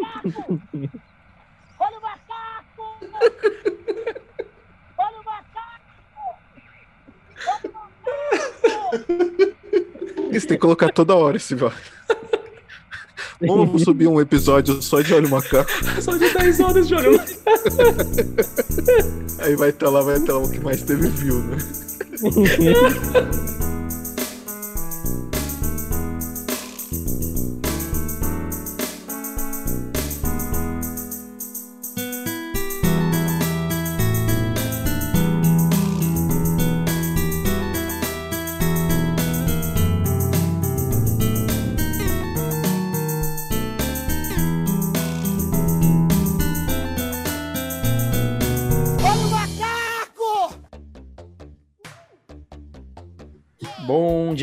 macaco! Olha o macaco! Olha o macaco! Olha o macaco! Isso tem que colocar toda hora esse vai. Vamos subir um episódio só de olho macaco. Só de 10 horas de olho Aí vai estar lá, vai estar lá o que mais teve view, né?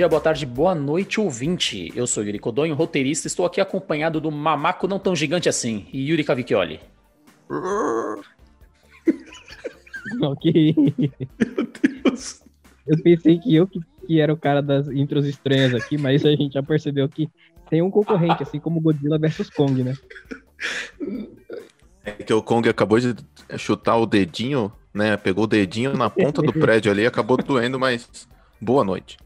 boa tarde, boa noite, ouvinte. Eu sou Yuri Codonho, roteirista, estou aqui acompanhado do mamaco não tão gigante assim, Yuri Cavicchioli. ok. Deus. Eu pensei que eu que, que era o cara das intros estranhas aqui, mas a gente já percebeu que tem um concorrente, assim como Godzilla vs Kong, né? É que o Kong acabou de chutar o dedinho, né? Pegou o dedinho na ponta do prédio ali, acabou doendo, mas boa noite.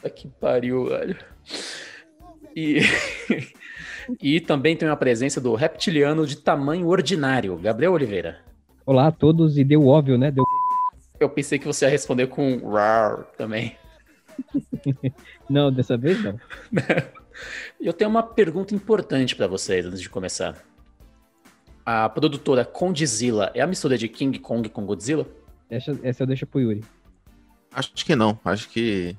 Puta que pariu, velho. E... e também tem a presença do reptiliano de tamanho ordinário, Gabriel Oliveira. Olá a todos, e deu óbvio, né? Deu... Eu pensei que você ia responder com rar também. Não, dessa vez não. Eu tenho uma pergunta importante pra vocês antes de começar. A produtora Condzilla é a mistura de King Kong com Godzilla? Essa, essa eu deixo pro Yuri. Acho que não, acho que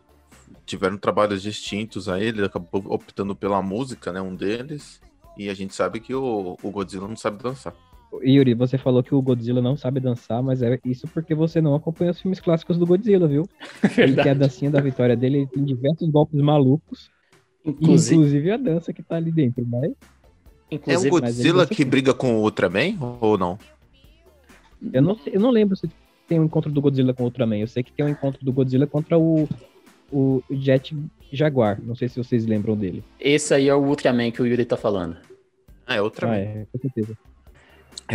tiveram trabalhos distintos aí, ele acabou optando pela música, né? Um deles. E a gente sabe que o, o Godzilla não sabe dançar. Yuri, você falou que o Godzilla não sabe dançar, mas é isso porque você não acompanha os filmes clássicos do Godzilla, viu? Ele tem a dancinha da vitória dele, ele tem diversos golpes malucos, Inclusive, inclusive a dança que tá ali dentro, mas É o Godzilla que briga com o Ultraman ou não? eu não, sei- eu não lembro se tem um encontro do Godzilla com o Ultraman. Eu sei que tem um encontro do Godzilla contra o, o Jet Jaguar. Não sei se vocês lembram dele. esse aí é o Ultraman que o Yuri tá falando. Ah, é Ultraman. Ah, é. é, com certeza.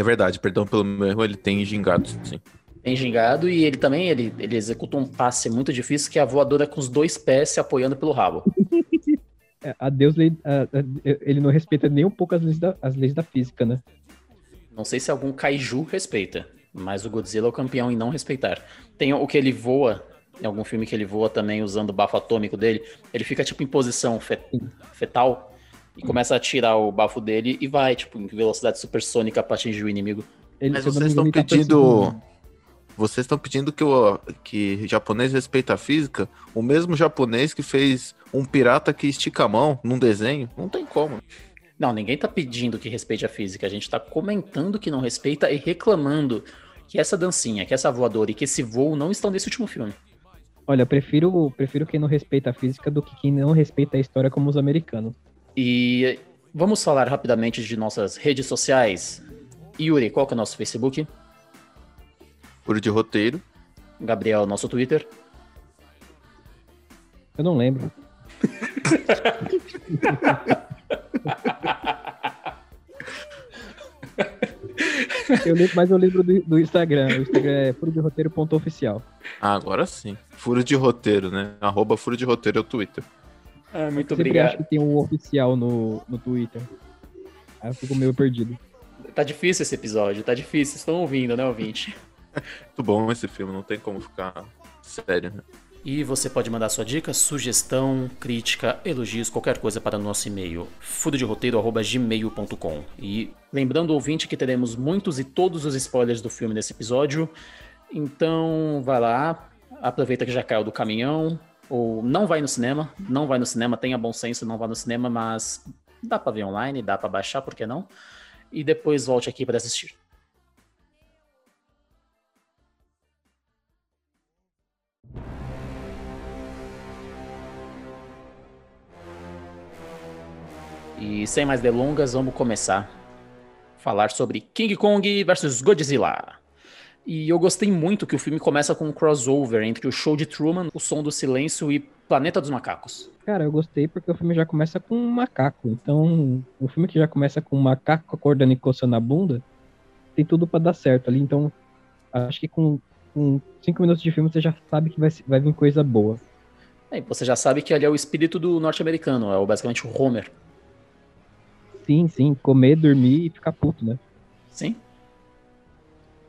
verdade, perdão pelo meu erro, ele tem gingado, sim. Tem gingado e ele também ele, ele executa um passe muito difícil que é a voadora com os dois pés se apoiando pelo rabo. É, a Deus, ele não respeita nem um pouco as leis da, as leis da física, né? Não sei se algum kaiju respeita, mas o Godzilla é o campeão em não respeitar. Tem o que ele voa, em algum filme que ele voa também usando o bafo atômico dele, ele fica tipo em posição fe- fetal e começa a tirar o bafo dele e vai, tipo, em velocidade supersônica pra atingir o inimigo. Ele, Mas vocês estão tá pedindo. Vocês estão pedindo que o que japonês respeita a física? O mesmo japonês que fez um pirata que estica a mão num desenho? Não tem como. Não, ninguém tá pedindo que respeite a física, a gente tá comentando que não respeita e reclamando que essa dancinha, que essa voadora e que esse voo não estão nesse último filme. Olha, eu prefiro, prefiro quem não respeita a física do que quem não respeita a história como os americanos. E vamos falar rapidamente de nossas redes sociais. Yuri, qual que é o nosso Facebook? Furo de roteiro. Gabriel, nosso Twitter. Eu não lembro. eu lembro, mas eu lembro do, do Instagram. O Instagram é furo de roteiro.oficial. Ah, agora sim. Furo de roteiro, né? Arroba furo de roteiro é o Twitter. Ah, muito Sempre acho que tem um oficial no, no Twitter. Aí eu fico meio perdido. Tá difícil esse episódio, tá difícil. Vocês estão ouvindo, né, ouvinte? Muito bom esse filme, não tem como ficar sério, né? E você pode mandar sua dica, sugestão, crítica, elogios, qualquer coisa para o nosso e-mail, furoderoteiro.gmail.com. E lembrando, ouvinte, que teremos muitos e todos os spoilers do filme nesse episódio. Então, vai lá, aproveita que já caiu do caminhão, ou não vai no cinema, não vai no cinema, tenha bom senso, não vá no cinema, mas dá para ver online, dá para baixar, por que não? E depois volte aqui para assistir. E sem mais delongas, vamos começar a falar sobre King Kong versus Godzilla. E eu gostei muito que o filme começa com um crossover entre o show de Truman, o som do silêncio e Planeta dos Macacos. Cara, eu gostei porque o filme já começa com um macaco. Então, o filme que já começa com um macaco acordando e coçando a bunda, tem tudo pra dar certo ali. Então, acho que com, com cinco minutos de filme você já sabe que vai, vai vir coisa boa. É, você já sabe que ali é o espírito do norte-americano, é o- basicamente o Homer. Sim, sim, comer, dormir e ficar puto, né? Sim?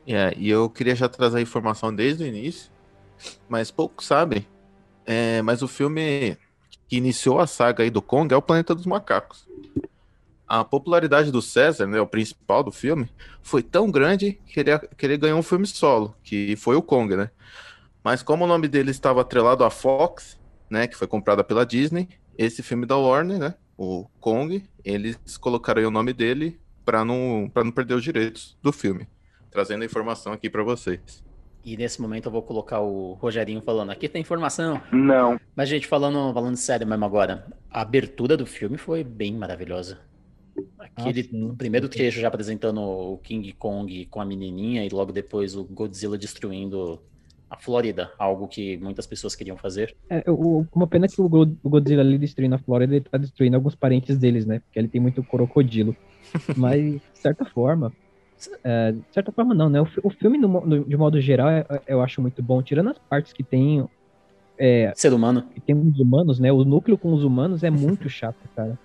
É, e eu queria já trazer a informação desde o início, mas poucos sabem. É, mas o filme que iniciou a saga aí do Kong é o Planeta dos Macacos. A popularidade do César, né, o principal do filme, foi tão grande que ele, que ele ganhou um filme solo, que foi o Kong, né? Mas como o nome dele estava atrelado à Fox, né, que foi comprada pela Disney, esse filme da Warner, né, o Kong, eles colocaram aí o nome dele para não, pra não perder os direitos do filme trazendo a informação aqui pra vocês. E nesse momento eu vou colocar o Rogerinho falando, aqui tem informação. Não. Mas, gente, falando, falando sério mesmo agora, a abertura do filme foi bem maravilhosa. Aquele Ah, primeiro trecho já apresentando o King Kong com a menininha e logo depois o Godzilla destruindo a Flórida, algo que muitas pessoas queriam fazer. É, o- uma pena que o Go- o Godzilla ali destruindo a Flórida, ele tá destruindo alguns parentes deles, né? Porque ele tem muito crocodilo. Mas, de certa forma. é, de certa forma, não, né? O, o filme, no no- de modo geral, é- é- eu acho muito bom. Tirando as partes que tem, é, Ser humano. que tem os humanos, né? O núcleo com os humanos é muito chato, cara.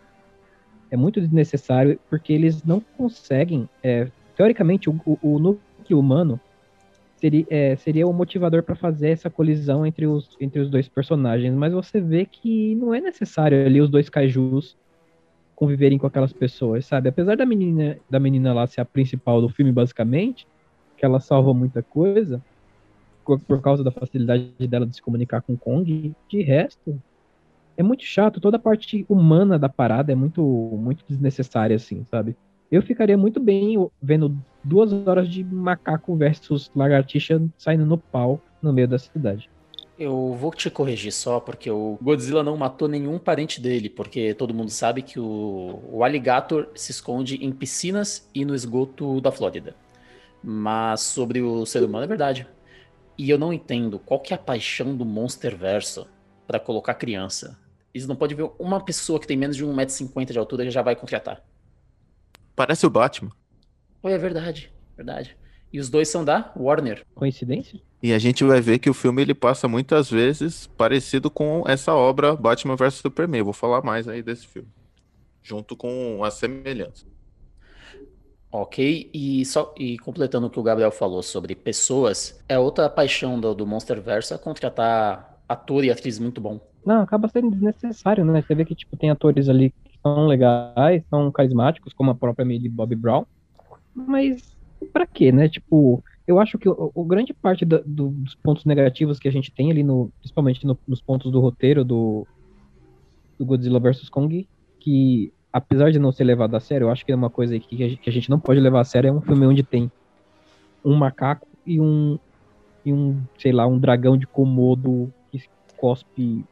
É muito desnecessário, porque eles não conseguem. é, teoricamente, o, o- o núcleo humano seria, é, seria o motivador para fazer essa colisão entre os, entre os dois personagens, mas você vê que não é necessário ali os dois kaijus conviverem com aquelas pessoas, sabe? Apesar da menina, da menina lá ser a principal do filme, basicamente, que ela salva muita coisa, por, causa da facilidade dela de se comunicar com Kong, de resto, é muito chato, toda a parte humana da parada é muito, muito desnecessária, assim, sabe? Eu ficaria muito bem vendo duas horas de macaco versus lagartixa saindo no pau no meio da cidade. Eu vou te corrigir só, porque o Godzilla não matou nenhum parente dele, porque todo mundo sabe que o, o alligator se esconde em piscinas e no esgoto da Flórida. Mas sobre o ser humano é verdade. E eu não entendo qual que é a paixão do Monsterverso para colocar criança. Eles não podem ver uma pessoa que tem menos de 1,50m de altura já vai contratar. Parece o Batman. Oi, é verdade, verdade. E os dois são da Warner. Coincidência? E a gente vai ver que o filme ele passa muitas vezes parecido com essa obra Batman vs Superman. Eu vou falar mais aí desse filme. Junto com as semelhanças. Ok, e só e completando o que o Gabriel falou sobre pessoas, é outra paixão do, do Monsterverse é contratar ator e atriz muito bom. Não, acaba sendo desnecessário, né? Você vê que tipo, tem atores ali são legais, são carismáticos, como a própria Millie Bobby Brown. Mas pra quê, né? Tipo, eu acho que o, o grande parte da- do- dos pontos negativos que a gente tem ali, no, principalmente no- nos pontos do roteiro do, do Godzilla vs. Kong, que apesar de não ser levado a sério, eu acho que é uma coisa que a gente, que a gente não pode levar a sério, é um filme onde tem um macaco e um, e um sei lá, um dragão de Komodo que cospe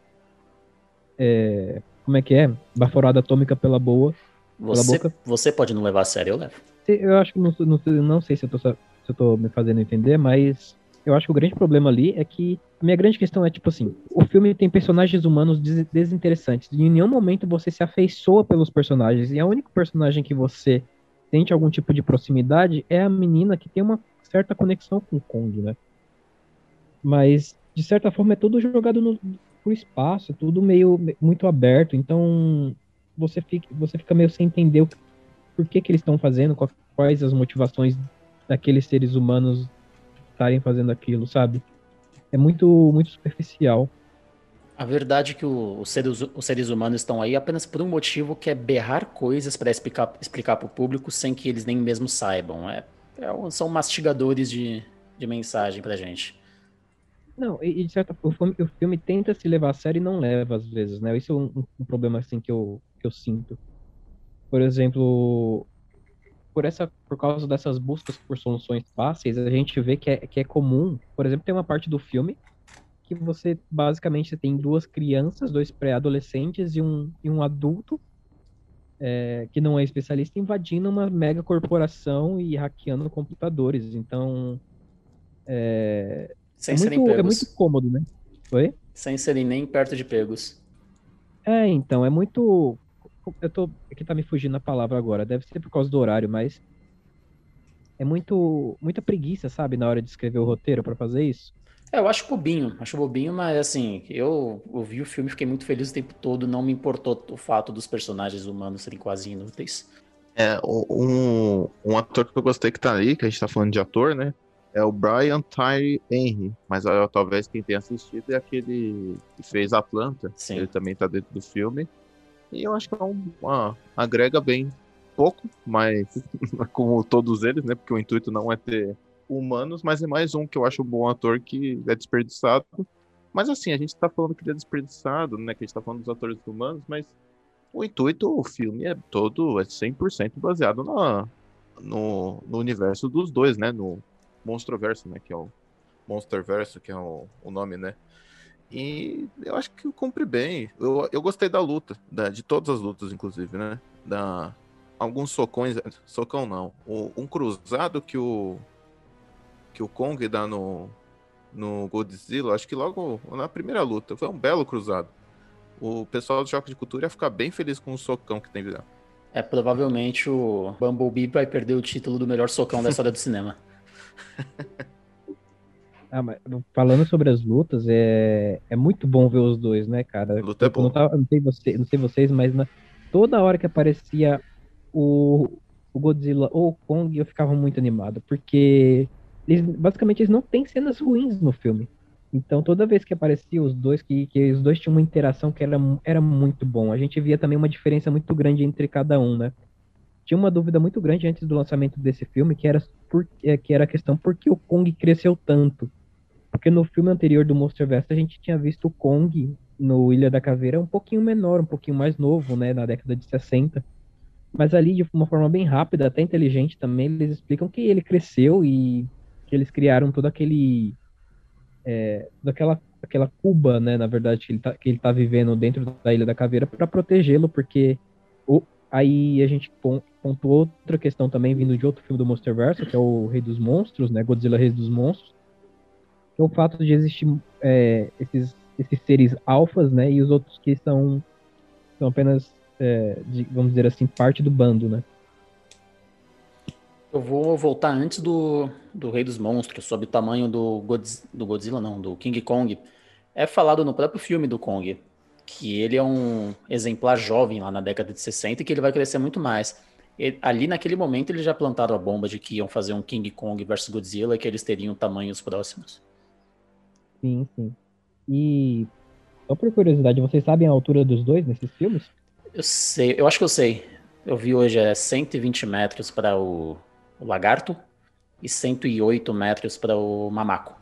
é, como é que é? Baforada atômica pela boa. Você, boca. você pode não levar a sério, eu levo. Eu acho que não, não, não sei se eu, tô, se eu tô me fazendo entender, mas eu acho que o grande problema ali é que a minha grande questão é tipo assim: o filme tem personagens humanos des- desinteressantes. E em nenhum momento você se afeiçoa pelos personagens. E a única personagem que você sente algum tipo de proximidade é a menina que tem uma certa conexão com o Kong, né? Mas, de certa forma, é tudo jogado no, pro espaço, tudo meio muito aberto. Então, você fica, você fica meio sem entender o por que, que eles estão fazendo, quais as motivações daqueles seres humanos estarem fazendo aquilo, sabe? É muito, muito superficial. A verdade é que os, seres, os seres humanos estão aí apenas por um motivo que é berrar coisas para explicar, explicar para o público sem que eles nem mesmo saibam. É, é são mastigadores de, de mensagem pra gente. Não, e, de certa forma, o filme, tenta se levar a sério e não leva às vezes, né? Isso é um, um- problema assim que eu, que eu sinto. Por exemplo, por essa, por causa dessas buscas por soluções fáceis, a gente vê que é, que é comum. Por exemplo, tem uma parte do filme que você basicamente tem duas crianças, dois pré-adolescentes e um, e um adulto é, que não é especialista invadindo uma mega corporação e hackeando computadores. Então Sem é serem muito, é pegos. muito cômodo, né? Oi? Sem serem nem perto de pegos. É, então, é muito. Eu tô. Aqui tá me fugindo a palavra agora. Deve ser por causa do horário, mas. É muito. Muita preguiça, sabe, na hora de escrever o roteiro pra fazer isso. É, eu acho bobinho, acho bobinho, mas assim, eu ouvi o filme e fiquei muito feliz o tempo todo, não me importou o fato dos personagens humanos serem quase inúteis. É, um, um ator que eu gostei que tá ali, que a gente tá falando de ator, né? É o Brian Tyree Henry. Mas ó, talvez quem tenha assistido é aquele que fez Atlanta. Sim. Ele também tá dentro do filme. E eu acho que é um, uma- agrega bem pouco, mas como todos eles, né? Porque o intuito não é ter humanos, mas é mais um que eu acho um bom ator que é desperdiçado. Mas assim, a gente tá falando que ele é desperdiçado, né? Que a gente tá falando dos atores humanos, mas o intuito, o filme é todo, é 100% baseado na, no, no universo dos dois, né? No Monstroverso, né? Que é o Monsterverso, que é o, o nome, né? E eu acho que cumpre bem. Eu, eu gostei da luta, da- de todas as lutas, inclusive, né? Da, alguns socões, socão não. O- um cruzado que o que o Kong dá no, no Godzilla, acho que logo na primeira luta, foi um belo cruzado. O pessoal do Choque de Cultura ia ficar bem feliz com o socão que tem lá. É, provavelmente o Bumblebee vai perder o título do melhor socão da história do cinema. Ah, mas falando sobre as lutas, é, é muito bom ver os dois, né, cara? Luta é Eu não, boa. tava- não sei você, não sei vocês, mas na- toda hora que aparecia o, o Godzilla ou o Kong, eu ficava muito animado, porque eles, basicamente eles não têm cenas ruins no filme. Então toda vez que aparecia os dois, que, que os dois tinham uma interação que era, era muito bom. A gente via também uma diferença muito grande entre cada um, né? Tinha uma dúvida muito grande antes do lançamento desse filme, que era, por, é, que era a questão por que o Kong cresceu tanto. Porque no filme anterior do Monsterverse a gente tinha visto o Kong no Ilha da Caveira um pouquinho menor, um pouquinho mais novo, né, na década de 60. Mas ali, de uma forma bem rápida, até inteligente também, eles explicam que ele cresceu e que eles criaram todo aquele. É, toda aquela, aquela cuba, né, na verdade, que ele tá, que ele tá vivendo dentro da Ilha da Caveira para protegê-lo, porque o, aí a gente pon- pontuou outra questão também vindo de outro filme do Monsterverse, que é o Rei dos Monstros, né, Godzilla Rei dos Monstros, que é o fato de existir é, esses, esses seres alfas, né, e os outros que são, são apenas, é, de- vamos dizer assim, parte do bando, né. Eu vou voltar antes do, do Rei dos Monstros, sobre o tamanho do, Godz- do Godzilla, não, do King Kong. É falado no próprio filme do Kong que ele é um exemplar jovem lá na década de 60 e que ele vai crescer muito mais. E- ali naquele momento eles já plantaram a bomba de que iam fazer um King Kong versus Godzilla e que eles teriam tamanhos próximos. Sim, sim. E, só por curiosidade, vocês sabem a altura dos dois nesses filmes? Eu sei, eu acho que eu sei. Eu vi hoje é 120 metros para o, o lagarto e 108 metros para o mamaco.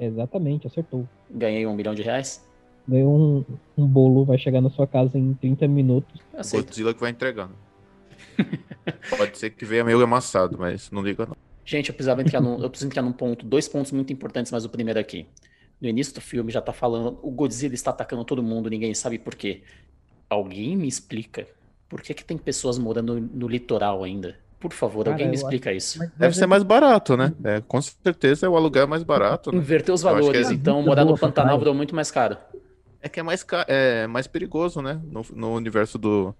Exatamente, acertou. Ganhei um milhão de reais? Ganhou um, um bolo, vai chegar na sua casa em 30 minutos. Aceito. Godzilla que vai entregando. Pode ser que venha meio amassado, mas não liga não. Gente, eu precisava entrar num, eu preciso entrar num ponto, dois pontos muito importantes, mas o primeiro aqui. No início do filme já tá falando, o Godzilla está atacando todo mundo, ninguém sabe por quê. Alguém me explica por que que tem pessoas morando no litoral ainda? Por favor, Cara, alguém me explica isso. Mas- Deve ser é- mais barato, né? É, com certeza é o aluguel mais barato, né? Inverter os acho que valores, é- então morar no Pantanal virou muito mais caro. É que é mais, ca- é mais perigoso, né? No, no universo do,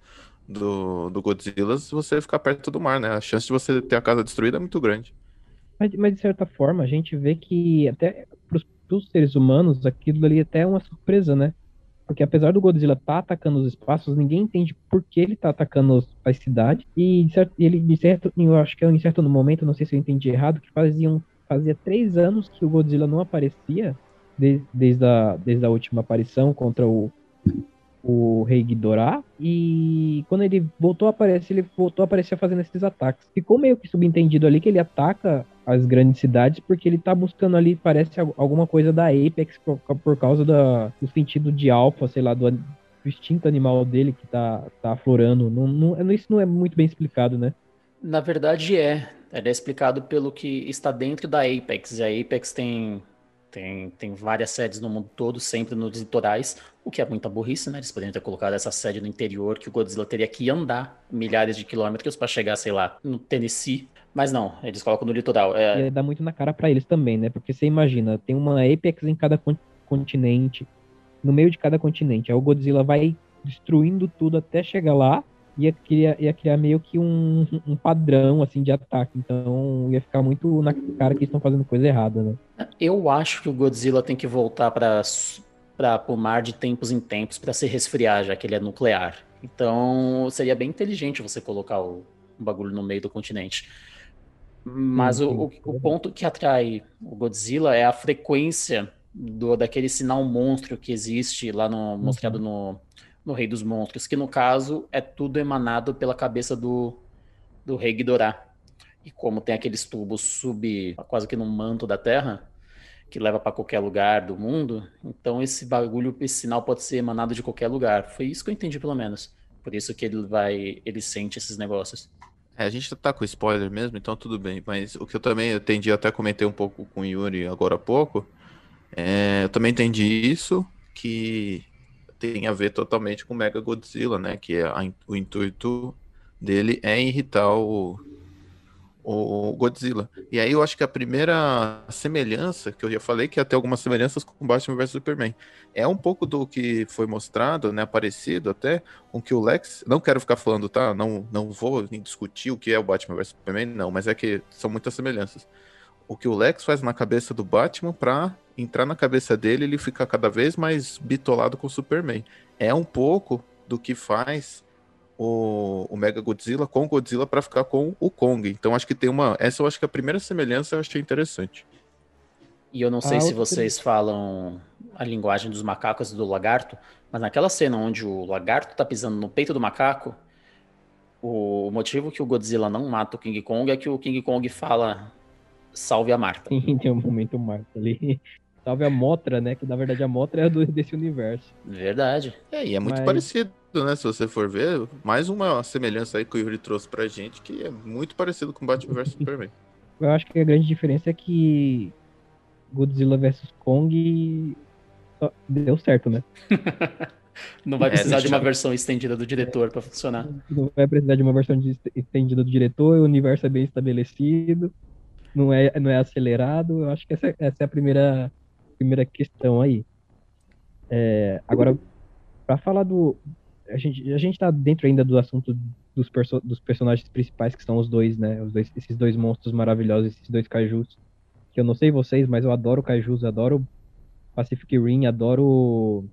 do, do Godzilla, se você ficar perto do mar, né? A chance de você ter a casa destruída é muito grande. Mas, mas, de certa forma, a gente vê que até pros, pros seres humanos, aquilo ali até é uma surpresa, né? Porque apesar do Godzilla estar atacando os espaços, ninguém entende por que ele tá atacando os- as cidades. E certo- ele, de certo, eu acho que em certo momento, não sei se eu entendi errado, que faziam, fazia três anos que o Godzilla não aparecia, de- desde, a, desde a última aparição contra o, o Rei Ghidorah. E quando ele voltou a aparecer, ele voltou a aparecer fazendo esses ataques. Ficou meio que subentendido ali que ele ataca as grandes cidades porque ele tá buscando ali, parece al- alguma coisa da Apex por, por causa da, do sentido de alfa, sei lá, do, do animal dele que tá, tá aflorando. Não, não, isso não é muito bem explicado, né? Na verdade é. Ele é explicado pelo que está dentro da Apex. E a Apex tem, tem, tem várias sedes no mundo todo, sempre nos litorais, o que é muita burrice, né? Eles poderiam ter colocado essa sede no interior, que o Godzilla teria que andar milhares de quilômetros para chegar, sei lá, no Tennessee. Mas não, eles colocam no litoral. É, E dá muito na cara pra eles também, né? Porque você imagina, tem uma Apex em cada con- continente. no meio de cada continente. Aí o Godzilla vai destruindo tudo até chegar lá ia criar, ia criar meio que um, um padrão assim de ataque. Então ia ficar muito na cara que estão fazendo coisa errada, né? Eu acho que o Godzilla tem que voltar para para o mar de tempos em tempos para se resfriar, já que ele é nuclear. Então seria bem inteligente você colocar o, o bagulho no meio do continente. Mas. O, o, o, ponto que atrai o Godzilla é a frequência do, daquele sinal monstro que existe lá no, mostrado uhum. no, no Rei dos Monstros, que no caso é tudo emanado pela cabeça do, do Rei Ghidorah. E como tem aqueles tubos sub, quase que no manto da Terra, que leva para qualquer lugar do mundo, então esse bagulho, esse sinal pode ser emanado de qualquer lugar. Foi isso que eu entendi, pelo menos. Por isso que ele vai, ele sente esses negócios. É, a gente tá com spoiler mesmo, então tudo bem. Mas o que eu também entendi, até comentei um pouco com o Yuri agora há pouco, é, eu também entendi isso, que tem a ver totalmente com Mega Godzilla, né? Que é a, o intuito dele é irritar o, o Godzilla. E aí eu acho que a primeira semelhança, que eu já falei que ter algumas semelhanças com Batman vs Superman, é um pouco do que foi mostrado, né, parecido até com que o Lex, não quero ficar falando, tá, não, não vou discutir o que é o Batman vs Superman, não, mas é que são muitas semelhanças. O que o Lex faz na cabeça do Batman para entrar na cabeça dele, ele fica cada vez mais bitolado com o Superman. É um pouco do que faz o, o Mega Godzilla com o Godzilla para ficar com o Kong. Então acho que tem uma. Essa eu acho que a primeira semelhança eu achei interessante. E eu não sei ah, se vocês falam a linguagem dos macacos e do lagarto, mas naquela cena onde o lagarto tá pisando no peito do macaco, o motivo que o Godzilla não mata o King Kong é que o King Kong fala salve a Marta. Sim, tem um momento Marta ali. Salve a Motra, né? Que na verdade a Motra é do, desse universo. Verdade. É, e é muito Mas... parecido, né? Se você for ver, mais uma semelhança aí que o Yuri trouxe pra gente, que é muito parecido com Batman vs Superman. Eu acho que a grande diferença é que Godzilla vs Kong deu certo, né? Não vai é, precisar é, de uma versão estendida do diretor para funcionar. Não vai precisar de uma versão de estendida do diretor, o universo é bem estabelecido, não é, não é acelerado. Eu acho que essa, essa é a primeira primeira questão aí. É, agora, para falar do. A gente, a gente tá dentro ainda do assunto dos, perso dos personagens principais, que são os dois, né? Os dois, esses dois monstros maravilhosos, esses dois cajus. Que eu não sei vocês, mas eu adoro cajus, adoro Pacific Rim, adoro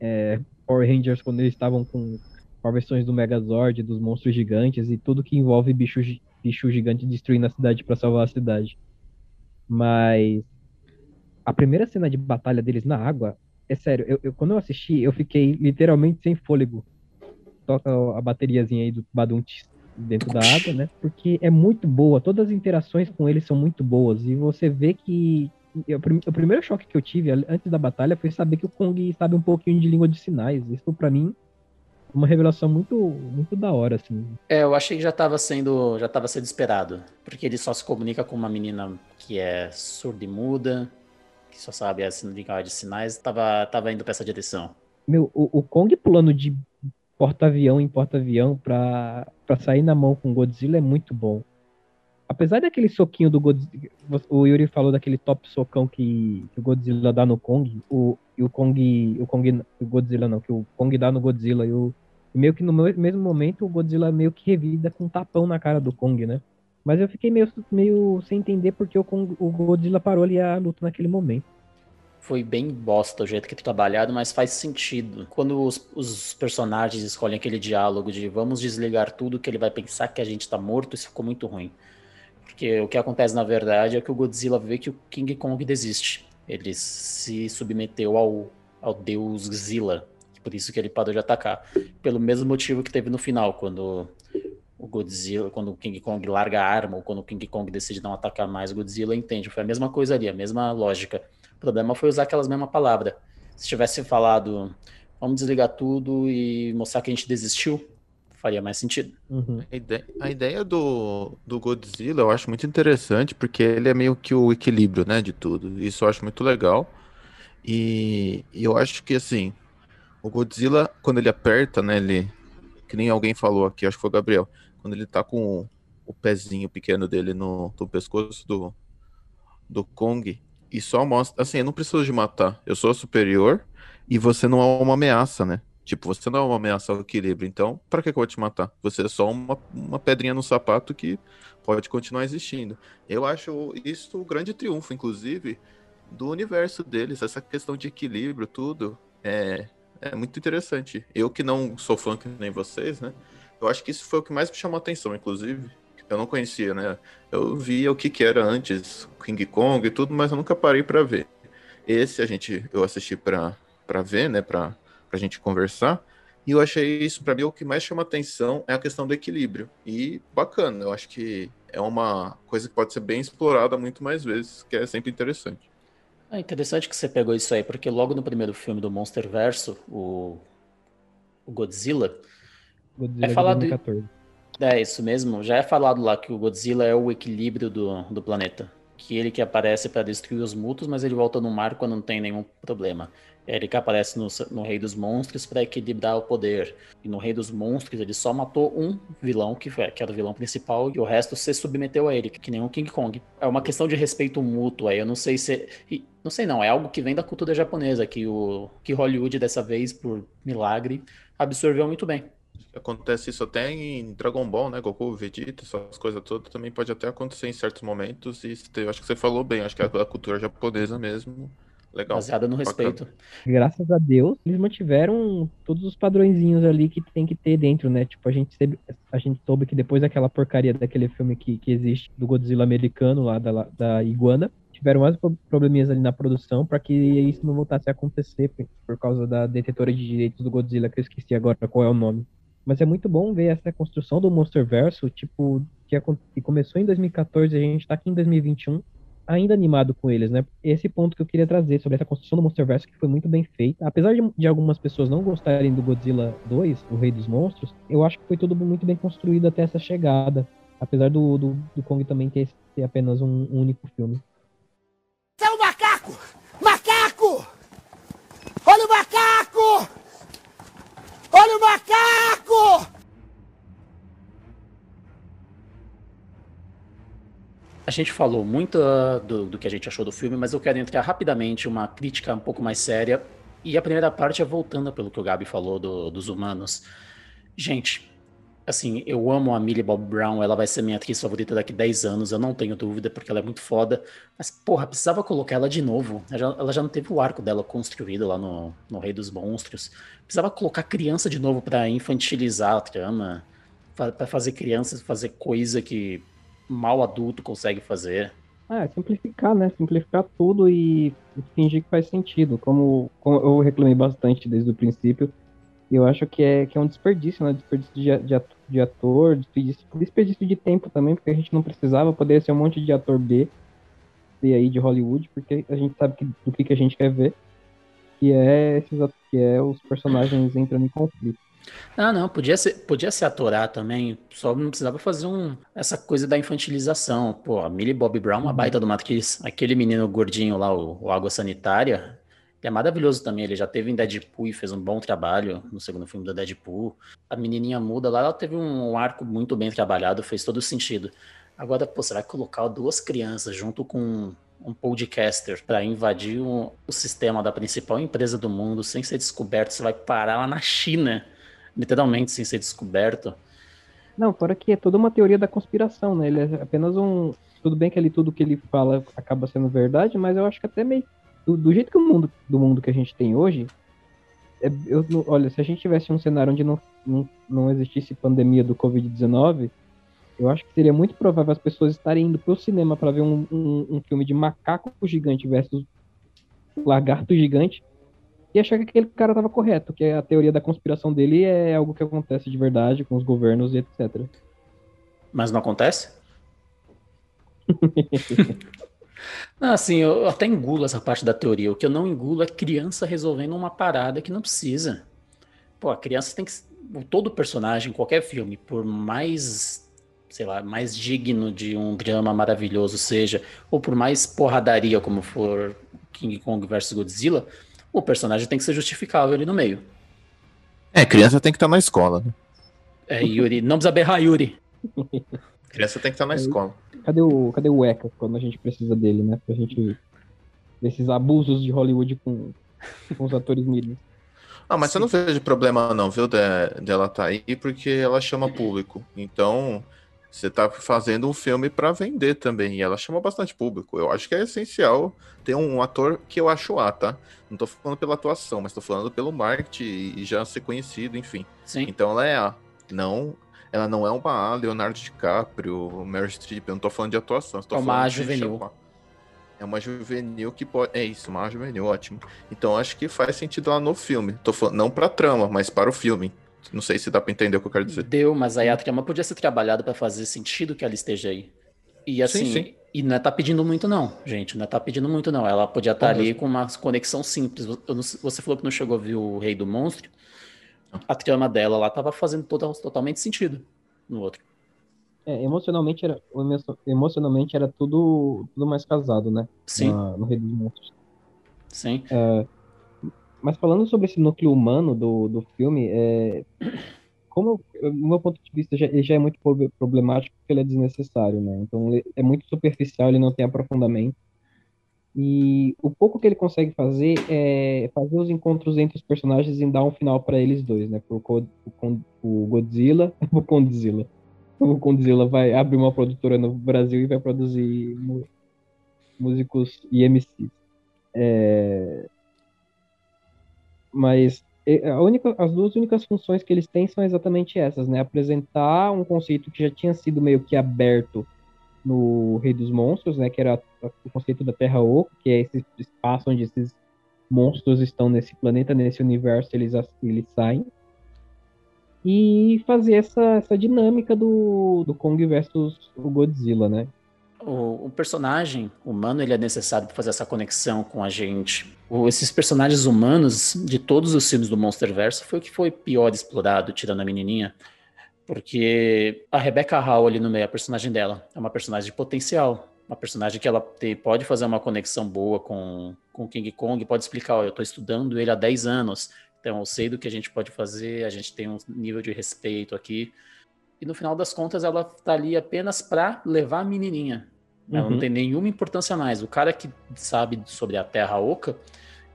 é, Power Rangers quando eles estavam com, com versões do Megazord, dos monstros gigantes e tudo que envolve bicho, bicho gigante destruindo a cidade para salvar a cidade. Mas a primeira cena de batalha deles na água, é sério, eu, eu, quando eu assisti, eu fiquei literalmente sem fôlego. Toca a bateriazinha aí do Baduntis dentro da água, né? Porque é muito boa, todas as interações com eles são muito boas. E você vê que. Eu, o primeiro choque que eu tive antes da batalha foi saber que o Kong sabe um pouquinho de língua de sinais. Isso para mim uma revelação muito muito da hora assim. É, eu achei que já estava sendo já estava sendo esperado, porque ele só se comunica com uma menina que é surda e muda que só sabe a linguagem de sinais, tava, tava indo pra essa direção. Meu, o, o Kong pulando de porta-avião em porta-avião pra, pra sair na mão com Godzilla é muito bom. Apesar daquele soquinho do Godzilla, o Yuri falou daquele top socão que, que o Godzilla dá no Kong, o, e o Kong, o Kong, o Godzilla não, que o Kong dá no Godzilla e o meio que no mesmo momento o Godzilla meio que revida com um tapão na cara do Kong, né? Mas eu fiquei meio, meio sem entender porque o, o Godzilla parou ali a luta naquele momento. Foi bem bosta o jeito que foi trabalhado, mas faz sentido. Quando os, os, personagens escolhem aquele diálogo de vamos desligar tudo que ele vai pensar que a gente tá morto, isso ficou muito ruim. Porque o que acontece na verdade é que o Godzilla vê que o King Kong desiste. Ele se submeteu ao, ao deus Zilla. Por isso que ele parou de atacar. Pelo mesmo motivo que teve no final, quando o Godzilla, quando o King Kong larga a arma, ou quando o King Kong decide não atacar mais o Godzilla, entende. Foi a mesma coisa ali, a mesma lógica. O problema foi usar aquelas mesmas palavras. Se tivesse falado, vamos desligar tudo e mostrar que a gente desistiu, faria mais sentido. Uhum. A, ideia, a ideia, do, do Godzilla eu acho muito interessante, porque ele é meio que o equilíbrio, né, de tudo. Isso eu acho muito legal. E, e eu acho que, assim, o Godzilla, quando ele aperta, né, ele... Que nem alguém falou aqui, acho que foi o Gabriel quando ele tá com o pezinho pequeno dele no, no pescoço do, do Kong e só mostra. Assim, eu não preciso de matar. Eu sou superior. e você não é uma ameaça, né? Tipo, você não é uma ameaça ao equilíbrio, então pra que, que eu vou te matar? Você é só uma, uma pedrinha no sapato que pode continuar existindo. Eu acho isso o grande triunfo, inclusive, do universo deles, essa questão de equilíbrio, tudo. É, é muito interessante. Eu que não sou fã que nem vocês, né? Eu acho que isso foi o que mais me chamou a atenção, inclusive. Eu não conhecia, né? Eu via o que, que era antes, King Kong e tudo, mas eu nunca parei para ver. Esse a gente eu assisti para ver, né, para pra gente conversar. E eu achei isso para mim o que mais chama atenção é a questão do equilíbrio. E bacana, eu acho que é uma coisa que pode ser bem explorada muito mais vezes, que é sempre interessante. É interessante que você pegou isso aí, porque logo no primeiro filme do Monster Verso, o, o Godzilla, Godzilla É falado- 2014. É, isso mesmo. Já é falado lá que o Godzilla é o equilíbrio do, do planeta. Que ele que aparece para destruir os mutos, mas ele volta no mar quando não tem nenhum problema. É ele que aparece no, no Rei dos Monstros para equilibrar o poder. E no Rei dos Monstros ele só matou um vilão, que, foi, que era o vilão principal, e o resto se submeteu a ele, que nem o King Kong. É uma questão de respeito mútuo aí. Eu não sei se. e- não sei não, é algo que vem da cultura japonesa, que, o, que Hollywood dessa vez, por milagre, absorveu muito bem. Acontece isso até em Dragon Ball, né? Goku, Vegeta, essas coisas todas também pode até acontecer em certos momentos. E eu acho que você falou bem, acho que é a cultura japonesa mesmo. Legal. Baseada no bacana. respeito. Graças a Deus, eles mantiveram todos os padrõezinhos ali que tem que ter dentro, né? Tipo, a gente, soube- a gente soube que depois daquela porcaria daquele filme que, que existe do Godzilla americano lá da, da Iguana, tiveram mais pro- probleminhas ali na produção para que isso não voltasse a acontecer por, por causa da detetora de direitos do Godzilla, que eu esqueci agora qual é o nome. Mas é muito bom ver essa construção do Monsterverso, tipo, que começou em 2014 e a gente tá aqui em 2021 ainda animado com eles, né? Esse ponto que eu queria trazer sobre essa construção do Monsterverse que foi muito bem feita. Apesar de, de algumas pessoas não gostarem do Godzilla 2, o Rei dos Monstros, eu acho que foi tudo muito bem construído até essa chegada. Apesar do, do, do Kong também ter, ter apenas um, um único filme. É um macaco! Macaco! Olha o macaco! Olha o macaco! A gente falou muito ah, do, do que a gente achou do filme, mas eu quero entrar rapidamente uma crítica um pouco mais séria. E a primeira parte é voltando pelo que o Gabi falou do- dos humanos. Gente, assim, eu amo a Millie Bob Brown, ela vai ser minha atriz favorita daqui 10 anos, eu não tenho dúvida, porque ela é muito foda. Mas, porra, precisava colocar ela de novo. Ela já, ela já não teve o arco dela construído lá no, no Rei dos Monstros. Precisava colocar criança de novo pra infantilizar a trama, pra fazer crianças fazer coisa que mal adulto consegue fazer. É simplificar, né? Simplificar tudo e fingir que faz sentido. Como, como eu reclamei bastante desde o princípio, eu acho que é, que é um desperdício, né? Desperdício de, de at- de ator, desperdício, desperdício de tempo também, porque a gente não precisava, poderia ser um monte de ator B e aí de Hollywood, porque a gente sabe que, do que, que a gente quer ver, que é esses que é os personagens entrando em conflito. Ah, não, podia ser, podia ser atorar também, só não precisava fazer um, essa coisa da infantilização. Pô, a Millie Bobby Brown, uma baita do atriz. Aquele menino gordinho lá, o, o Água Sanitária, ele é maravilhoso também. Ele já teve em Deadpool e fez um bom trabalho no segundo filme do Deadpool. A menininha muda lá, ela teve um arco muito bem trabalhado, fez todo sentido. Agora, pô, você vai colocar duas crianças junto com um podcaster para invadir o, o sistema da principal empresa do mundo sem ser descoberto, você vai parar lá na China literalmente sem ser descoberto. Não, fora que é toda uma teoria da conspiração, né? Ele é apenas um. Tudo bem que ali tudo que ele fala acaba sendo verdade, mas eu acho que até meio. Do, jeito que o mundo, do mundo que a gente tem hoje. é- eu, olha, se a gente tivesse um cenário onde não, não, não existisse pandemia do Covid-19, eu acho que seria muito provável as pessoas estarem indo pro cinema para ver um, um, um filme de macaco gigante versus lagarto gigante e achar que aquele cara tava correto, que a teoria da conspiração dele é algo que acontece de verdade com os governos e etc. Mas não acontece? Não, assim, eu até engulo essa parte da teoria. O que eu não engulo é criança resolvendo uma parada que não precisa. Pô, a criança tem que. Todo personagem, qualquer filme, por mais, sei lá, mais digno de um drama maravilhoso seja, ou por mais porradaria como for King Kong versus Godzilla, o personagem tem que ser justificável ali no meio. É, criança tem que estar na escola, né? É, Yuri, não precisa berrar, Yuri. Criança tem que estar na É, escola. Cadê o, cadê o Eka quando a gente precisa dele, né? Pra gente ver esses abusos de Hollywood com, com os atores mirim. Ah, mas você não vejo problema não, viu, de, dela tá aí, porque ela chama público. Então, você tá fazendo um filme para vender também, e ela chama bastante público. Eu acho que é essencial ter um ator que eu acho A, tá? Não tô falando pela atuação, mas tô falando pelo marketing e já ser conhecido, enfim. Sim. Então ela é A. Não, ela não é uma A, Leonardo DiCaprio, Meryl Streep, eu não tô falando de atuação. Tô É uma falando de juvenil. chamar. É uma juvenil que pode. É isso, uma juvenil, ótimo. Então acho que faz sentido lá no filme. Tô falando, não pra trama, mas para o filme. Não sei se dá pra entender o que eu quero dizer. Deu, mas aí a trama podia ser trabalhada pra fazer sentido que ela esteja aí. E assim, Sim, sim. e não é tá pedindo muito não, gente, não é tá pedindo muito não. Ela podia estar Não ali com uma conexão simples. Eu não- Você falou que não chegou a ver o Rei do Monstro. A trama dela lá tava fazendo toda- totalmente sentido no outro. É, emocionalmente era, emo- emocionalmente era tudo, tudo mais casado, né? Sim, Na- no Rei dos Monstros. sim. Mas falando sobre esse núcleo humano do, do filme, é, como eu- do meu ponto de vista já, ele já é muito prob- problemático porque ele é desnecessário, né? Então ele é muito superficial, ele não tem aprofundamento. E o pouco que ele consegue fazer é fazer os encontros entre os personagens e dar um final para eles dois, né? Pro Co- o Con- o Godzilla, o Condzilla. O Condzilla vai abrir uma produtora no Brasil e vai produzir músicos e MCs. É, mas única, as duas únicas funções que eles têm são exatamente essas, né? Apresentar um conceito que já tinha sido meio que aberto no Rei dos Monstros, né? Que era o conceito da Terra Oca, que é esse espaço onde esses monstros estão nesse planeta, nesse universo, eles, eles saem. E fazer essa, essa dinâmica do, do Kong versus o Godzilla, né? O, o personagem humano ele é necessário para fazer essa conexão com a gente. O- esses personagens humanos de todos os filmes do Monsterverse foi o que foi pior explorado, tirando a menininha. Porque a Rebecca Hall ali no meio, a personagem dela, é uma personagem de potencial. Uma personagem que ela te- pode fazer uma conexão boa com, com King Kong, pode explicar, eu estou estudando ele há 10 anos, então eu sei do que a gente pode fazer, a gente tem um nível de respeito aqui. E no final das contas, ela tá ali apenas para levar a menininha. Ela não Uhum. tem nenhuma importância mais. O cara que sabe sobre a Terra Oca,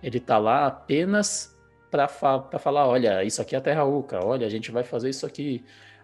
ele tá lá apenas para fa pra falar: olha, isso aqui é a Terra Oca, olha, a gente vai fazer isso aqui.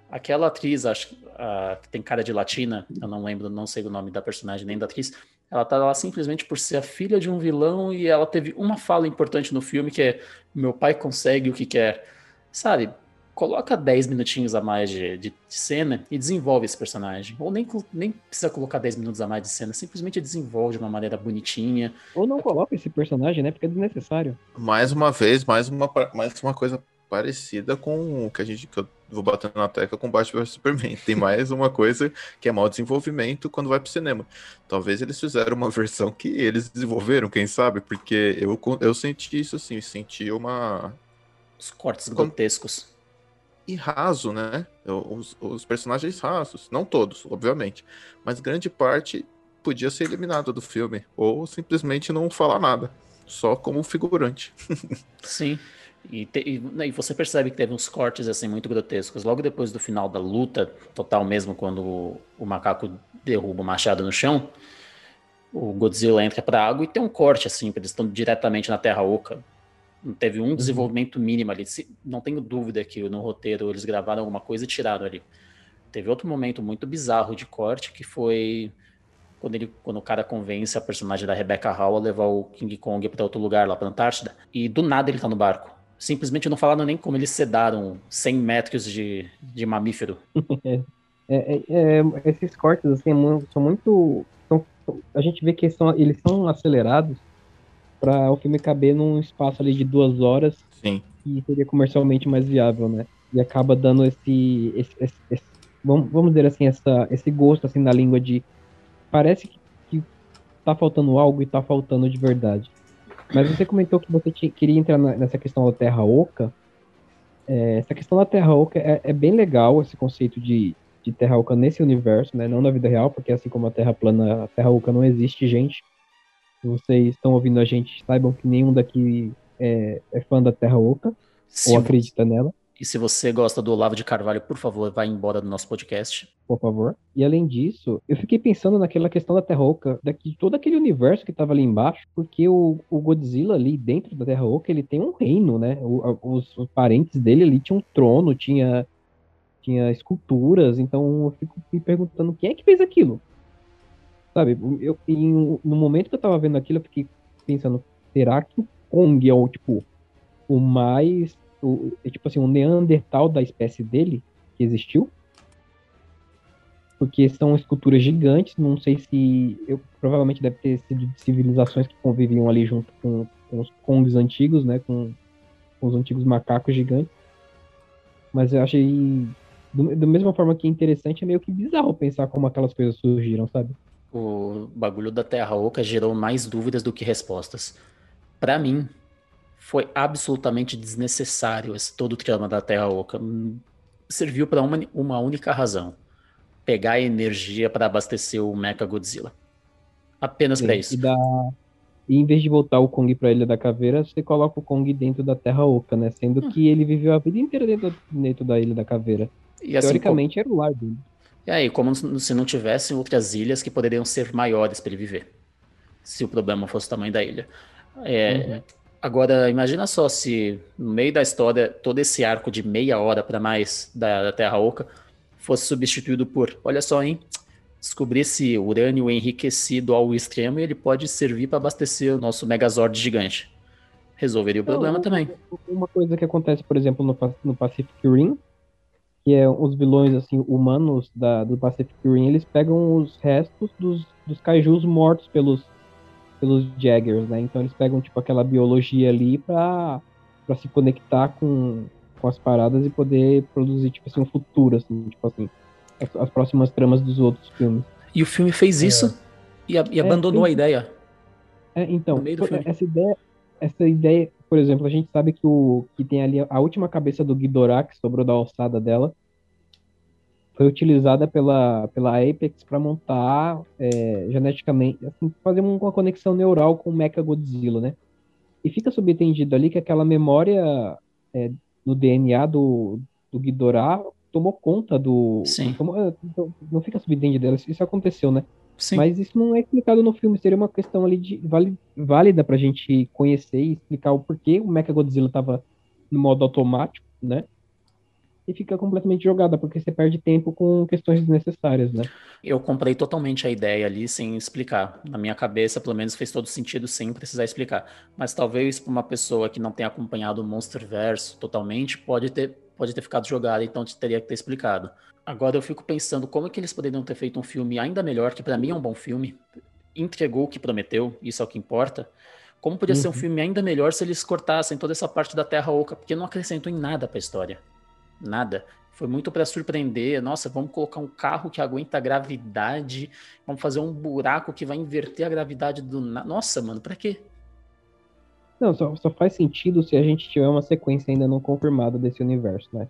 Aquela atriz, acho que tem cara de latina, eu não lembro, não sei o nome da personagem nem da atriz. Ela tá lá simplesmente por ser a filha de um vilão e ela teve uma fala importante no filme que é: meu pai consegue o que quer. Sabe? Coloca 10 minutinhos a mais de, de- de cena e desenvolve esse personagem. Ou nem, nem precisa colocar 10 minutos a mais de cena, simplesmente desenvolve de uma maneira bonitinha. Ou não coloca esse personagem, né? Porque é desnecessário. Mais uma vez, mais uma, mais uma coisa parecida com o que a gente que eu vou bater na tecla com Batman vs Superman. Tem mais uma coisa que é mau desenvolvimento quando vai pro cinema. Talvez eles fizeram uma versão que eles desenvolveram, quem sabe? Porque eu, eu senti isso assim, senti uma. Os cortes Como- grotescos. E raso, né? Os, os personagens rasos. Não todos, obviamente. Mas grande parte podia ser eliminada do filme. Ou simplesmente não falar nada. Só como figurante. Sim. E, te- né, e você percebe que teve uns cortes assim muito grotescos. Logo depois do final da luta total mesmo, quando o, o macaco derruba o machado no chão, o Godzilla entra pra água e tem um corte assim, eles estão diretamente na Terra Oca. Não teve um desenvolvimento mínimo ali. Não tenho dúvida que no roteiro eles gravaram alguma coisa e tiraram ali. Teve outro momento muito bizarro de corte que foi quando, ele, quando o cara convence a personagem da Rebecca Hall a levar o King Kong para outro lugar, lá pra Antártida, e do nada ele tá no barco. Simplesmente não falaram nem como eles sedaram 100 metros de, de mamífero. É, é- é- esses cortes assim, é são muito. são- a gente vê que são, eles são acelerados para o filme caber num espaço ali de duas horas Sim. que seria comercialmente mais viável, né? E acaba dando esse, esse- esse- esse- vamos, vamos dizer assim, essa, esse gosto assim na língua de parece que, que tá faltando algo e tá faltando de verdade. Mas você comentou que você ti- queria entrar na- nessa questão da Terra Oca. É, essa questão da Terra Oca é, é bem legal, esse conceito de, de Terra Oca nesse universo, né? Não na vida real, porque assim como a Terra plana, a Terra Oca não existe, gente. Se vocês estão ouvindo a gente, saibam que nenhum daqui é, é fã da Terra Oca Se, ou acredita nela. E se você gosta do Olavo de Carvalho, por favor, vá embora do nosso podcast. Por favor. E além disso, eu fiquei pensando naquela questão da Terra Oca, daqui todo aquele universo que tava ali embaixo, porque o, o Godzilla ali dentro da Terra Oca, ele tem um reino, né? O, os, os, parentes dele ali tinham um trono, tinha, tinha esculturas, então eu fico me perguntando quem é que fez aquilo? Sabe, eu, em, no momento que eu tava vendo aquilo, eu fiquei pensando, será que o Kong é o, tipo, o mais o, é tipo assim, um Neandertal da espécie dele que existiu. Porque são esculturas gigantes, não sei se. Eu, provavelmente deve ter sido de civilizações que conviviam ali junto com, com os Kongs antigos, né? Com, com, os antigos macacos gigantes. Mas eu achei. Da mesma forma que é interessante, é meio que bizarro pensar como aquelas coisas surgiram, sabe? O bagulho da Terra Oca gerou mais dúvidas do que respostas. Para mim, foi absolutamente desnecessário esse todo o trama da Terra Oca. Serviu para uma, uma única razão: pegar energia para abastecer o Mecha Godzilla. Apenas para isso. E, dá... e em vez de voltar o Kong para a Ilha da Caveira, você coloca o Kong dentro da Terra Oca, né? Sendo hum. que ele viveu a vida inteira dentro, dentro da Ilha da Caveira. E assim, Teoricamente era o lar dele. E aí, como se não tivessem outras ilhas que poderiam ser maiores para ele viver. Se o problema fosse o tamanho da ilha. É, uhum. Agora, imagina só se no meio da história, todo esse arco de meia hora para mais da, da, Terra Oca fosse substituído por, olha só, hein? Descobrir esse urânio enriquecido ao extremo e ele pode servir para abastecer o nosso Megazord gigante. Resolveria o problema Não, também. Uma coisa que acontece, por exemplo, no, no Pacific Rim, que é os vilões assim humanos da, do Pacific Rim, eles pegam os restos dos, dos kaijus mortos pelos pelos Jaggers, né? Então eles pegam tipo aquela biologia ali para para se conectar com, com as paradas e poder produzir tipo assim um futuro assim, tipo assim, as, as próximas tramas dos outros filmes. E o filme fez é. isso e, e, abandonou é, a ideia. É, então, essa ideia, essa ideia, por exemplo, a gente sabe que o que tem ali a última cabeça do Ghidorah que sobrou da alçada dela foi utilizada pela, pela Apex para montar é, geneticamente, assim, fazer uma conexão neural com o Mecha Godzilla, né? E fica subentendido ali que aquela memória é, no DNA do, do Ghidorah tomou conta do. Sim. Tomou, é, não fica subentendido, isso aconteceu, né? Sim. Mas isso não é explicado no filme, seria uma questão ali de, válida pra gente conhecer e explicar o porquê o Mecha Godzilla tava no modo automático, né? E fica completamente jogada, porque você perde tempo com questões desnecessárias, né? Eu comprei totalmente a ideia ali sem explicar. Na minha cabeça, pelo menos, fez todo sentido sem precisar explicar. Mas talvez para uma pessoa que não tenha acompanhado o Monsterverse totalmente, pode ter, pode ter ficado jogada, então teria que ter explicado. Agora eu fico pensando como é que eles poderiam ter feito um filme ainda melhor, que para mim é um bom filme, entregou o que prometeu, isso é o que importa. Como podia uhum. ser um uhum. filme ainda melhor se eles cortassem toda essa parte da Terra Oca, porque não acrescentou em nada para a história nada. Foi muito para surpreender. Nossa, vamos colocar um carro que aguenta a gravidade, vamos fazer um buraco que vai inverter a gravidade do. Nossa, mano, para quê? Não, só, só faz sentido se a gente tiver uma sequência ainda não confirmada desse universo, né?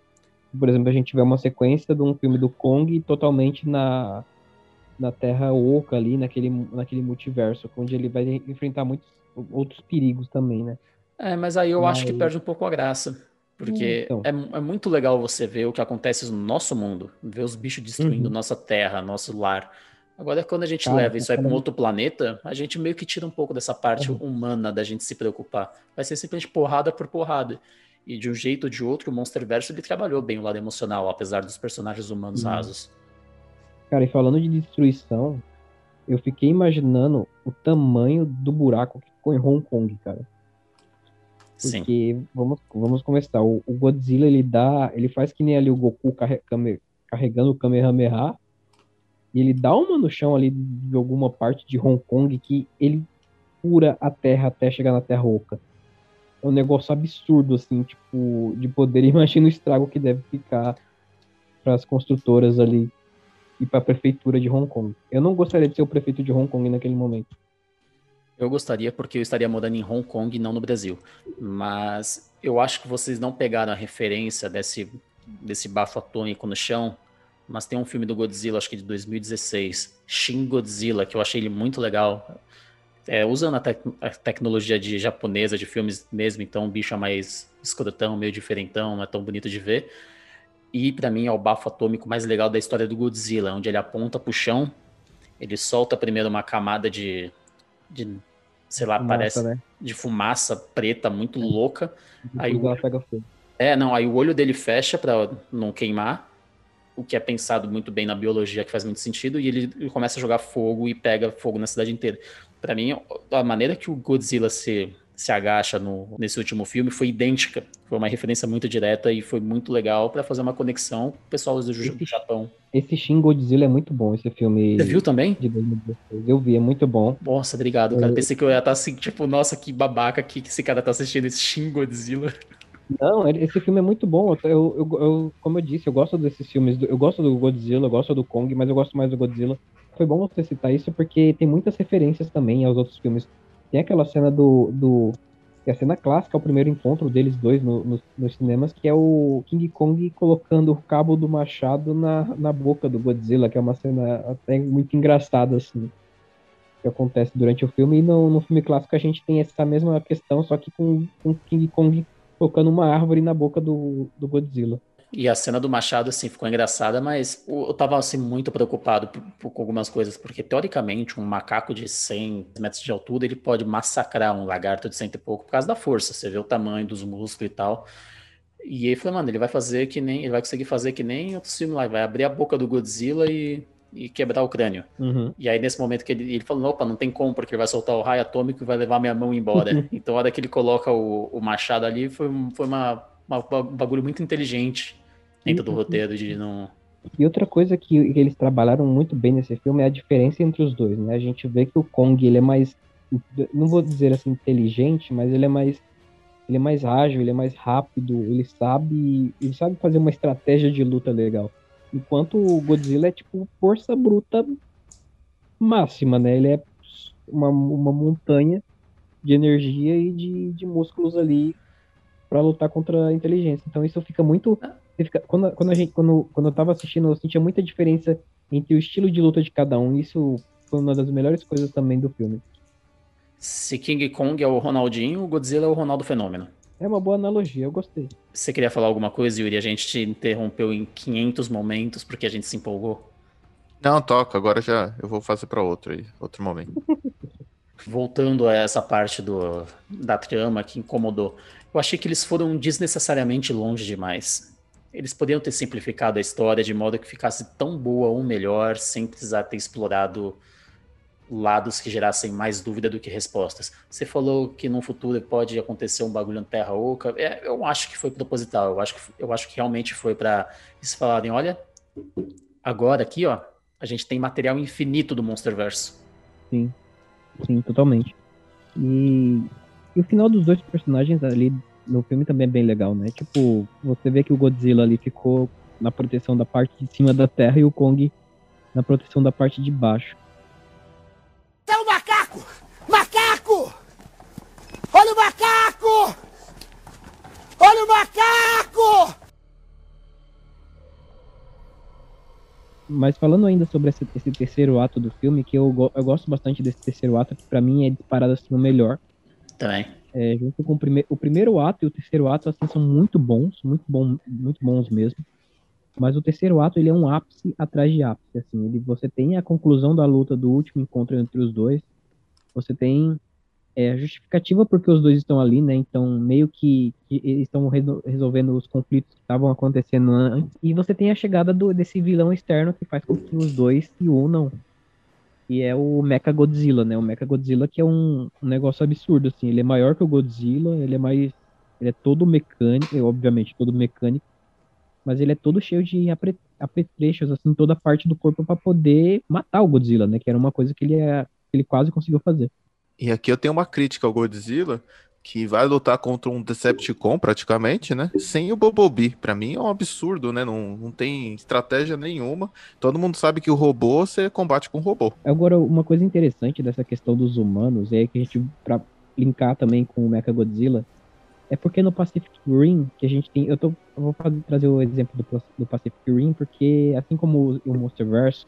Por exemplo, a gente tiver uma sequência de um filme do Kong totalmente na, na Terra Oca ali, naquele, naquele multiverso, onde ele vai enfrentar muitos outros perigos também, né? É, mas aí eu mas... acho que perde um pouco a graça. Porque então. é, é, muito legal você ver o que acontece no nosso mundo, ver os bichos destruindo uhum. nossa terra, nosso lar. Agora, quando a gente Cara, leva isso aí para um outro planeta, a gente meio que tira um pouco dessa parte uhum. humana da gente se preocupar. Vai ser simplesmente porrada por porrada. E de um jeito ou de outro, o Monsterverse ele trabalhou bem o lado emocional, apesar dos personagens humanos uhum. rasos. Cara, e falando de destruição, eu fiquei imaginando o tamanho do buraco que ficou em Hong Kong, cara. Porque vamos, vamos começar. O, o, Godzilla ele dá. Ele faz que nem ali o Goku carregando o Kamehameha. E ele dá uma no chão ali de alguma parte de Hong Kong que ele fura a terra até chegar na Terra Oca. É um negócio absurdo, assim, tipo, de poder. Imagina o estrago que deve ficar para as construtoras ali e para a prefeitura de Hong Kong. Eu não gostaria de ser o prefeito de Hong Kong naquele momento. Eu gostaria porque eu estaria morando em Hong Kong e não no Brasil. Mas eu acho que vocês não pegaram a referência desse, desse bafo atômico no chão. Mas tem um filme do Godzilla, acho que de 2016, Shin Godzilla, que eu achei ele muito legal. é, usando a, tec a, tecnologia de japonesa de filmes mesmo, então o bicho é mais escrotão, meio diferentão, não é tão bonito de ver. E para mim é o bafo atômico mais legal da história do Godzilla, onde ele aponta pro chão, ele solta primeiro uma camada de, de sei lá, fumaça, parece né? de fumaça preta muito louca. aí o, pega fogo. É, não, aí o olho dele fecha para não queimar, o que é pensado muito bem na biologia, que faz muito sentido, e ele, começa a jogar fogo e pega fogo na cidade inteira. Para mim, a maneira que o Godzilla se se agacha no, nesse último filme foi idêntica. Foi uma referência muito direta e foi muito legal para fazer uma conexão com o pessoal do Japão. Esse Shin Godzilla é muito bom, esse filme. Você viu também? Eu vi, é muito bom. Nossa, obrigado, cara. Eu... Pensei que eu ia estar assim, tipo, nossa, que babaca que, que esse cara tá assistindo esse Shin Godzilla. Não, esse filme é muito bom. Eu, eu, eu, como eu disse, eu gosto desses filmes. Eu gosto do Godzilla, eu gosto do Kong, mas eu gosto mais do Godzilla. Foi bom você citar isso porque tem muitas referências também aos outros filmes tem aquela cena do. do que é a cena clássica, é o primeiro encontro deles dois no, no, nos cinemas, que é o King Kong colocando o cabo do machado na, na boca do Godzilla, que é uma cena até muito engraçada, assim, que acontece durante o filme. E no, no filme clássico a gente tem essa mesma questão, só que com, com King Kong colocando uma árvore na boca do, do Godzilla. E a cena do Machado, assim, ficou engraçada, mas eu tava, assim, muito preocupado com algumas coisas, porque, teoricamente, um macaco de 100 metros de altura, ele pode massacrar um lagarto de cento e pouco por causa da força, você vê o tamanho dos músculos e tal. E aí falou, mano, ele vai fazer que nem, ele vai conseguir fazer que nem outro filme lá, vai abrir a boca do Godzilla e, e quebrar o crânio. Uhum. E aí, nesse momento que ele, ele falou, opa, não tem como, porque ele vai soltar o raio atômico e vai levar minha mão embora. então, a hora que ele coloca o, o machado ali, foi, foi uma, um bagulho muito inteligente dentro do roteiro de não. E outra coisa que, eles trabalharam muito bem nesse filme é a diferença entre os dois, né? A gente vê que o Kong, ele é mais, não vou dizer assim inteligente, mas ele é mais ele é mais ágil, ele é mais rápido, ele sabe, ele sabe fazer uma estratégia de luta legal. Enquanto o Godzilla é tipo força bruta máxima, né? Ele é uma, uma montanha de energia e de, de músculos ali para lutar contra a inteligência. Então isso fica muito fica, quando, quando, a gente, quando, quando eu tava assistindo, eu sentia muita diferença entre o estilo de luta de cada um. Isso foi uma das melhores coisas também do filme. Se King Kong é o Ronaldinho, o Godzilla é o Ronaldo Fenômeno. É uma boa analogia, eu gostei. Você queria falar alguma coisa, Yuri? A gente te interrompeu em 500 momentos porque a gente se empolgou. Não, toca. Agora já eu vou fazer para outro aí, outro momento. Voltando a essa parte do, da trama que incomodou, eu achei que eles foram desnecessariamente longe demais. Eles poderiam ter simplificado a história de modo que ficasse tão boa ou melhor, sem precisar ter explorado lados que gerassem mais dúvida do que respostas. Você falou que no futuro pode acontecer um bagulho na Terra Oca. É, eu acho que foi proposital. Eu acho que, eu acho que realmente foi para eles falarem: olha, agora aqui, ó, a gente tem material infinito do Monsterverse. Sim, sim, totalmente. E, e o final dos dois personagens ali no filme também é bem legal, né? Tipo, você vê que o Godzilla ali ficou na proteção da parte de cima da Terra e o Kong na proteção da parte de baixo. É o macaco! Macaco! Olha o macaco! Olha o macaco! Mas falando ainda sobre esse, esse terceiro ato do filme, que eu, eu gosto bastante desse terceiro ato, que pra mim é disparado assim o melhor. Também. É, junto com o, prime o primeiro ato e o terceiro ato assim, são muito bons, muito, bom, muito bons mesmo. Mas o terceiro ato ele é um ápice atrás de ápice. Assim, ele, você tem a conclusão da luta do último encontro entre os dois. Você tem é, a justificativa porque os dois estão ali, né? Então, meio que, que estão resolvendo os conflitos que estavam acontecendo antes. E você tem a chegada do, desse vilão externo que faz com que os dois se unam que é o Mecha Godzilla, né? O Mecha Godzilla que é um, um, negócio absurdo, assim. Ele é maior que o Godzilla, ele é mais... Ele é todo mecânico, obviamente todo mecânico, mas ele é todo cheio de apre, apetrechos, assim, toda parte do corpo para poder matar o Godzilla, né? Que era uma coisa que ele, é, ele quase conseguiu fazer. E aqui eu tenho uma crítica ao Godzilla, que vai lutar contra um Decepticon praticamente, né? Sem o Bobobi. Para mim é um absurdo, né? Não, não tem estratégia nenhuma. Todo mundo sabe que o robô você combate com o robô. Agora, uma coisa interessante dessa questão dos humanos é que a gente, pra linkar também com o Mecha Godzilla, é porque no Pacific Rim, que a gente tem. Eu, tô, vou fazer, trazer o exemplo do, do Pacific Rim, porque assim como o, o Monsterverse,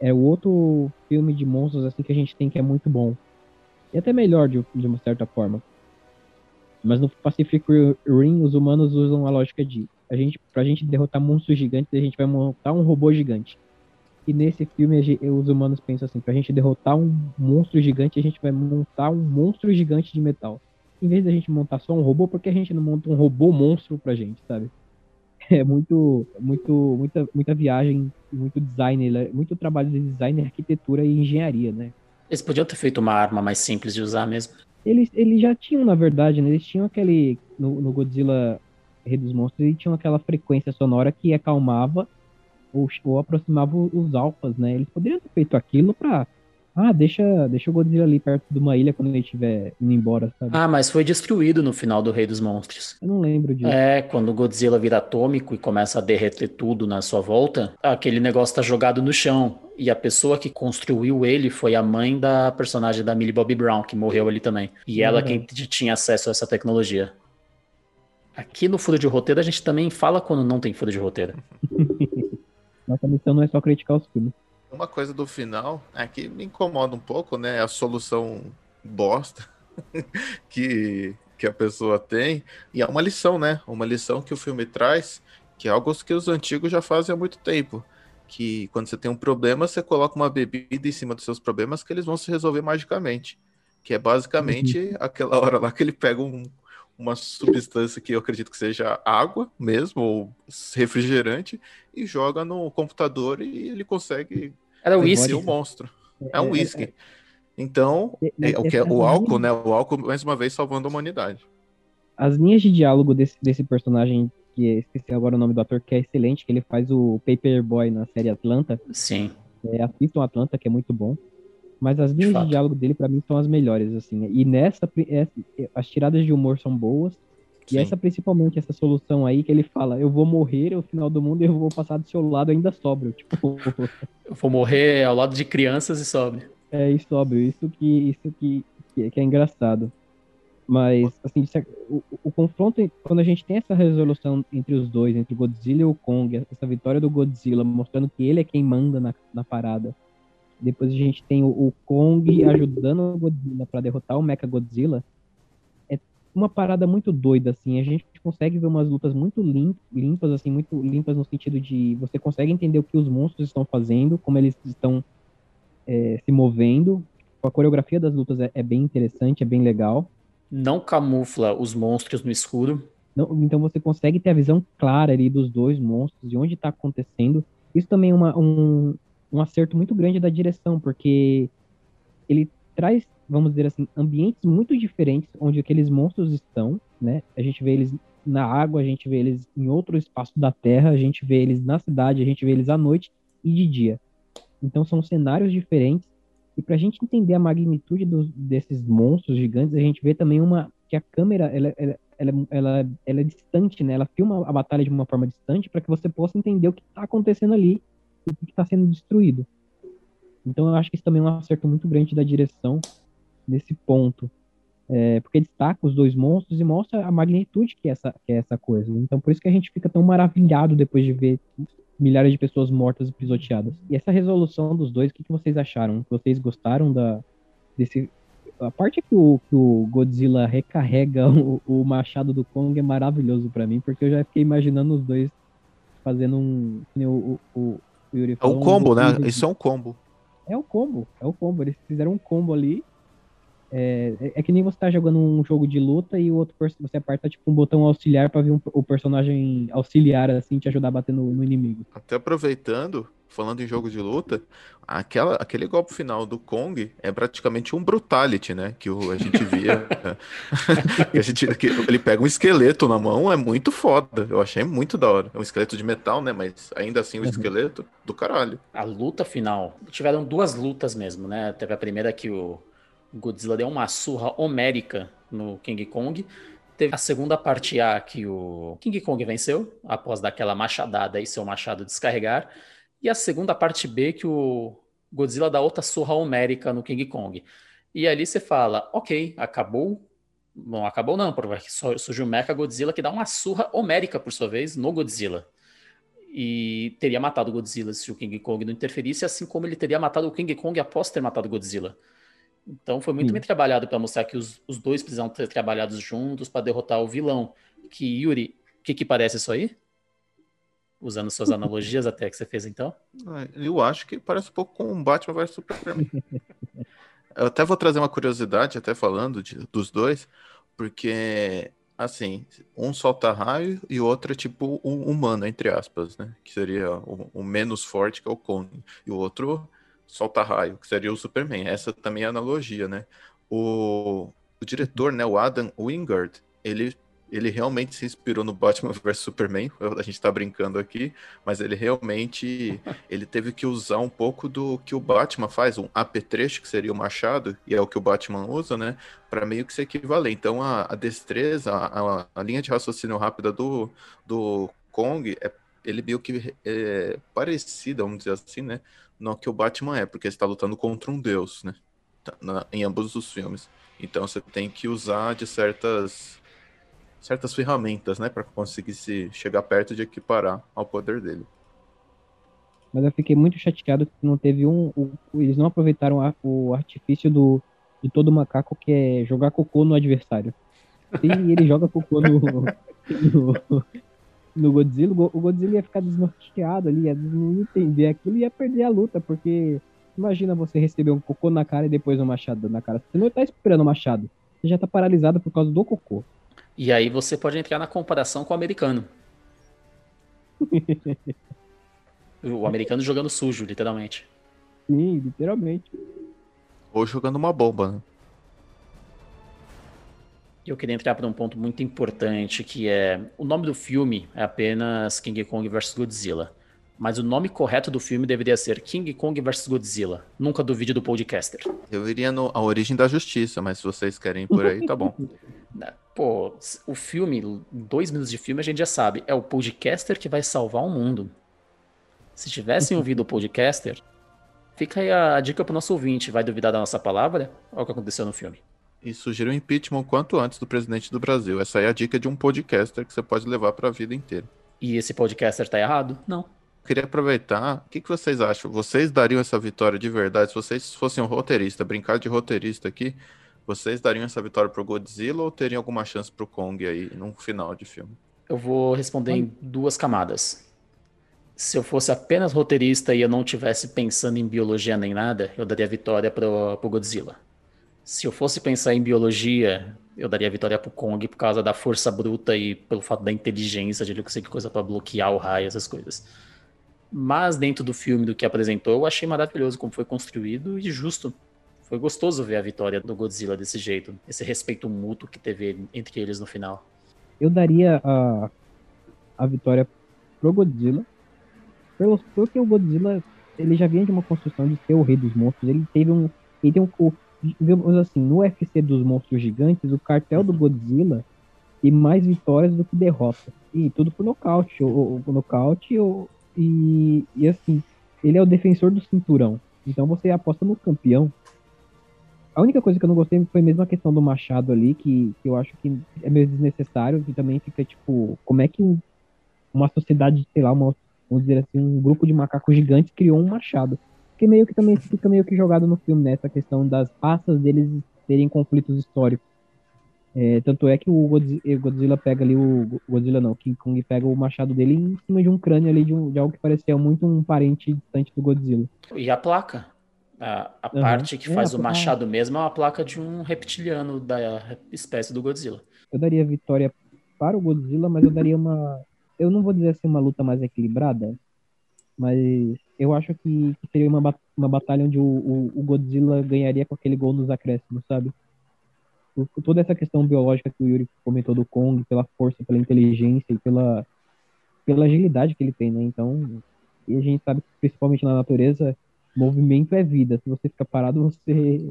é o outro filme de monstros assim que a gente tem que é muito bom E até melhor de, de uma certa forma. Mas no Pacific Rim, os humanos usam a lógica de a gente, pra gente derrotar monstros gigantes, a gente vai montar um robô gigante. E nesse filme, os humanos pensam assim: pra gente derrotar um monstro gigante, a gente vai montar um monstro gigante de metal. Em vez da gente montar só um robô, porque a gente não monta um robô monstro pra gente, sabe? É muito, muito, muita, muita viagem, muito design, muito trabalho de design, arquitetura e engenharia, né? Eles podiam ter feito uma arma mais simples de usar mesmo. Eles, eles já tinham, na verdade, né? Eles tinham aquele. No, no Godzilla Rei dos Monstros, eles tinham aquela frequência sonora que acalmava ou, ou aproximava os alfas, né? Eles poderiam ter feito aquilo pra. Ah, deixa, deixa o Godzilla ali perto de uma ilha quando ele estiver indo embora, sabe? Ah, mas foi destruído no final do Rei dos Monstros. Eu não lembro disso. É, quando o Godzilla vira atômico e começa a derreter tudo na sua volta, aquele negócio tá jogado no chão. E a pessoa que construiu ele foi a mãe da personagem da Millie Bobby Brown, que morreu ali também. E ela quem tinha acesso a essa tecnologia. Aqui no Furo de Roteiro a gente também fala quando não tem furo de roteiro. Nossa missão não é só criticar os filmes. Uma coisa do final é que me incomoda um pouco, né? A solução bosta que, que a pessoa tem. E é uma lição, né? Uma lição que o filme traz, que é algo que os antigos já fazem há muito tempo. Que quando você tem um problema, você coloca uma bebida em cima dos seus problemas que eles vão se resolver magicamente. Que é basicamente uhum. aquela hora lá que ele pega um, uma substância que eu acredito que seja água mesmo, ou refrigerante, e joga no computador e ele consegue Era uísque. um monstro. É um uísque. Então, é, o, que é, o álcool, né? O álcool, mais uma vez, salvando a humanidade. As linhas de diálogo desse, desse personagem, que é, esqueci agora o nome do ator, que é excelente, que ele faz o Paperboy na série Atlanta. Sim. É, assistam Atlanta, que é muito bom. Mas as linhas de, de diálogo dele, para mim, são as melhores, assim. E nessa, é, as tiradas de humor são boas. Sim. E essa, principalmente, essa solução aí que ele fala, eu vou morrer ao final do mundo e eu vou passar do seu lado ainda sóbrio. Tipo... eu vou morrer ao lado de crianças e sóbrio. É, e sóbrio. Isso que, isso que, que, que é engraçado. Mas, assim, o, o, confronto, quando a gente tem essa resolução entre os dois, entre o Godzilla e o Kong, essa vitória do Godzilla, mostrando que ele é quem manda na, na parada, depois a gente tem o, o Kong ajudando o Godzilla para derrotar o Mecha Godzilla. Uma parada muito doida, assim. A gente consegue ver umas lutas muito lim limpas, assim, muito limpas no sentido de você consegue entender o que os monstros estão fazendo, como eles estão é, se movendo. A coreografia das lutas é, é, bem interessante, é bem legal. Não camufla os monstros no escuro. Não, então você consegue ter a visão clara ali dos dois monstros, de onde está acontecendo. Isso também é uma, um, um acerto muito grande da direção, porque ele traz, vamos dizer assim, ambientes muito diferentes onde aqueles monstros estão, né? A gente vê eles na água, a gente vê eles em outro espaço da Terra, a gente vê eles na cidade, a gente vê eles à noite e de dia. Então são cenários diferentes. E para a gente entender a magnitude dos, desses monstros gigantes, a gente vê também uma que a câmera ela, ela, ela, ela, ela é distante, né? Ela filma a batalha de uma forma distante para que você possa entender o que está acontecendo ali o que está sendo destruído. Então eu acho que isso também é um acerto muito grande da direção nesse ponto. É, porque destaca os dois monstros e mostra a magnitude que é, essa, que é essa coisa. Então por isso que a gente fica tão maravilhado depois de ver milhares de pessoas mortas e pisoteadas. E essa resolução dos dois, o que, que vocês acharam? Vocês gostaram da, desse... A parte que o, que o Godzilla recarrega o, o machado do Kong é maravilhoso para mim, porque eu já fiquei imaginando os dois fazendo um... O, o, o Yuri é o combo, né? Isso é um combo. É o combo, é o combo. Eles fizeram um combo ali. É, é, é que nem você tá jogando um jogo de luta e o outro você aperta tipo um botão auxiliar para ver um, o personagem auxiliar assim te ajudar a bater no, no inimigo. Até aproveitando, falando em jogo de luta, aquela, aquele golpe final do Kong é praticamente um brutality, né? Que o, a gente via. que a gente, que ele pega um esqueleto na mão, é muito foda. Eu achei muito da hora. É um esqueleto de metal, né? Mas ainda assim o um uhum. esqueleto do caralho. A luta final. Tiveram duas lutas mesmo, né? Teve a primeira que o Godzilla deu uma surra homérica no King Kong. Teve a segunda parte A que o King Kong venceu, após daquela machadada e seu machado descarregar. E a segunda parte B, que o Godzilla dá outra surra homérica no King Kong. E ali você fala, ok, acabou. Bom, acabou não, porque surgiu o Mecha Godzilla que dá uma surra homérica, por sua vez, no Godzilla. E teria matado o Godzilla se o King Kong não interferisse, assim como ele teria matado o King Kong após ter matado o Godzilla. Então foi muito Sim. bem trabalhado para mostrar que os, os dois precisam ser trabalhados juntos para derrotar o vilão. Que Yuri, o que, que parece isso aí? Usando suas analogias até que você fez então. Ah, Eu acho que parece um pouco com Batman vs Superman. Eu até vou trazer uma curiosidade, até falando de- dos dois, porque, assim, um solta raio e o outro é tipo um humano, entre aspas, né? Que seria o, o menos forte, que é o Kong. E o outro solta raio, que seria o Superman. Essa também é a analogia, né? O, o diretor, né, o Adam Wingard, ele, ele realmente se inspirou no Batman vs Superman. A gente tá brincando aqui, mas ele realmente ele teve que usar um pouco do que o Batman faz, um apetrecho, que seria o machado, e é o que o Batman usa, né? Para meio que se equivaler. Então a, a destreza, a, a linha de raciocínio rápida do, do Kong é ele meio que é parecida, vamos dizer assim, né? No que o Batman é, porque ele está lutando contra um deus, né? Tá- na- em ambos os filmes. Então você tem que usar de certas certas ferramentas, né, para conseguir se chegar perto de equiparar ao poder dele. Mas eu fiquei muito chateado que não teve um. o- eles não aproveitaram a- o artifício do, de todo macaco, que é jogar cocô no adversário. Se ele joga cocô no, no, no Godzilla, o Go- o Godzilla ia ficar desnorteado ali, ia não entender aquilo e ia perder a luta, porque imagina você receber um cocô na cara e depois um machado na cara. Você não tá esperando o machado. Você já tá paralisado por causa do cocô. E aí você pode entrar na comparação com o americano. o americano jogando sujo, literalmente. Sim, literalmente. Ou jogando uma bomba, né? E eu queria entrar para um ponto muito importante, que é o nome do filme é apenas King Kong vs Godzilla. Mas o nome correto do filme deveria ser King Kong vs Godzilla. Nunca duvide do podcaster. Eu iria no A Origem da Justiça, mas se vocês querem ir por aí, tá bom. Né? Pô, o filme, dois minutos de filme, a gente já sabe. É o podcaster que vai salvar o mundo. Se tivessem ouvido o podcaster, fica aí a dica pro nosso ouvinte. Vai duvidar da nossa palavra? Olha o que aconteceu no filme. E sugira o impeachment o quanto antes do presidente do Brasil. Essa aí é a dica de um podcaster que você pode levar para a vida inteira. E esse podcaster tá errado? Não. Queria aproveitar, o que, que vocês acham? Vocês dariam essa vitória de verdade? Se vocês fossem um roteirista, brincar de roteirista aqui, vocês dariam essa vitória pro Godzilla ou teriam alguma chance pro Kong aí no final de filme? Eu vou responder em duas camadas. Se eu fosse apenas roteirista e eu não tivesse pensando em biologia nem nada, eu daria a vitória pro, pro Godzilla. Se eu fosse pensar em biologia, eu daria a vitória pro Kong por causa da força bruta e pelo fato da inteligência, de ele conseguir coisa pra bloquear o raio, essas coisas. Mas dentro do filme, do que apresentou, eu achei maravilhoso como foi construído e justo. Foi gostoso ver a vitória do Godzilla desse jeito, esse respeito mútuo que teve entre eles no final. eu daria a, a vitória pro Godzilla. Pelo, porque o Godzilla, ele já vinha de uma construção de ser o rei dos monstros. Ele teve um. Ele tem um. Digamos assim, no UFC dos monstros gigantes, o cartel do Godzilla tem mais vitórias do que derrotas. E tudo por nocaute. Ou, ou nocaute, ou, e, e assim, ele é o defensor do cinturão. Então você aposta no campeão. A única coisa que eu não gostei foi mesmo a questão do machado ali, que, que eu acho que é meio desnecessário, e também fica tipo, como é que um- uma sociedade, sei lá, uma, vamos dizer assim, um grupo de macacos gigantes criou um machado? Porque meio que também fica meio que jogado no filme, né? Essa questão das raças deles terem conflitos históricos. É, tanto é que o o Godzilla pega ali o Godzilla não, King Kong pega o machado dele em cima de um crânio ali de, um- de algo que parecia muito um parente distante do Godzilla. E a placa? A, a Uhum. parte que É, faz a o machado mesmo é uma placa de um reptiliano da espécie do Godzilla. Eu daria vitória para o Godzilla, mas eu daria uma. Eu não vou dizer assim uma luta mais equilibrada, mas eu acho que, que seria uma, uma batalha onde o, o, o Godzilla ganharia com aquele gol nos acréscimos, sabe? Por, por toda essa questão biológica que o Yuri comentou do Kong, pela força, pela inteligência e pela, pela agilidade que ele tem, né? Então, e a gente sabe que principalmente na natureza, movimento é vida. Se você ficar parado, você.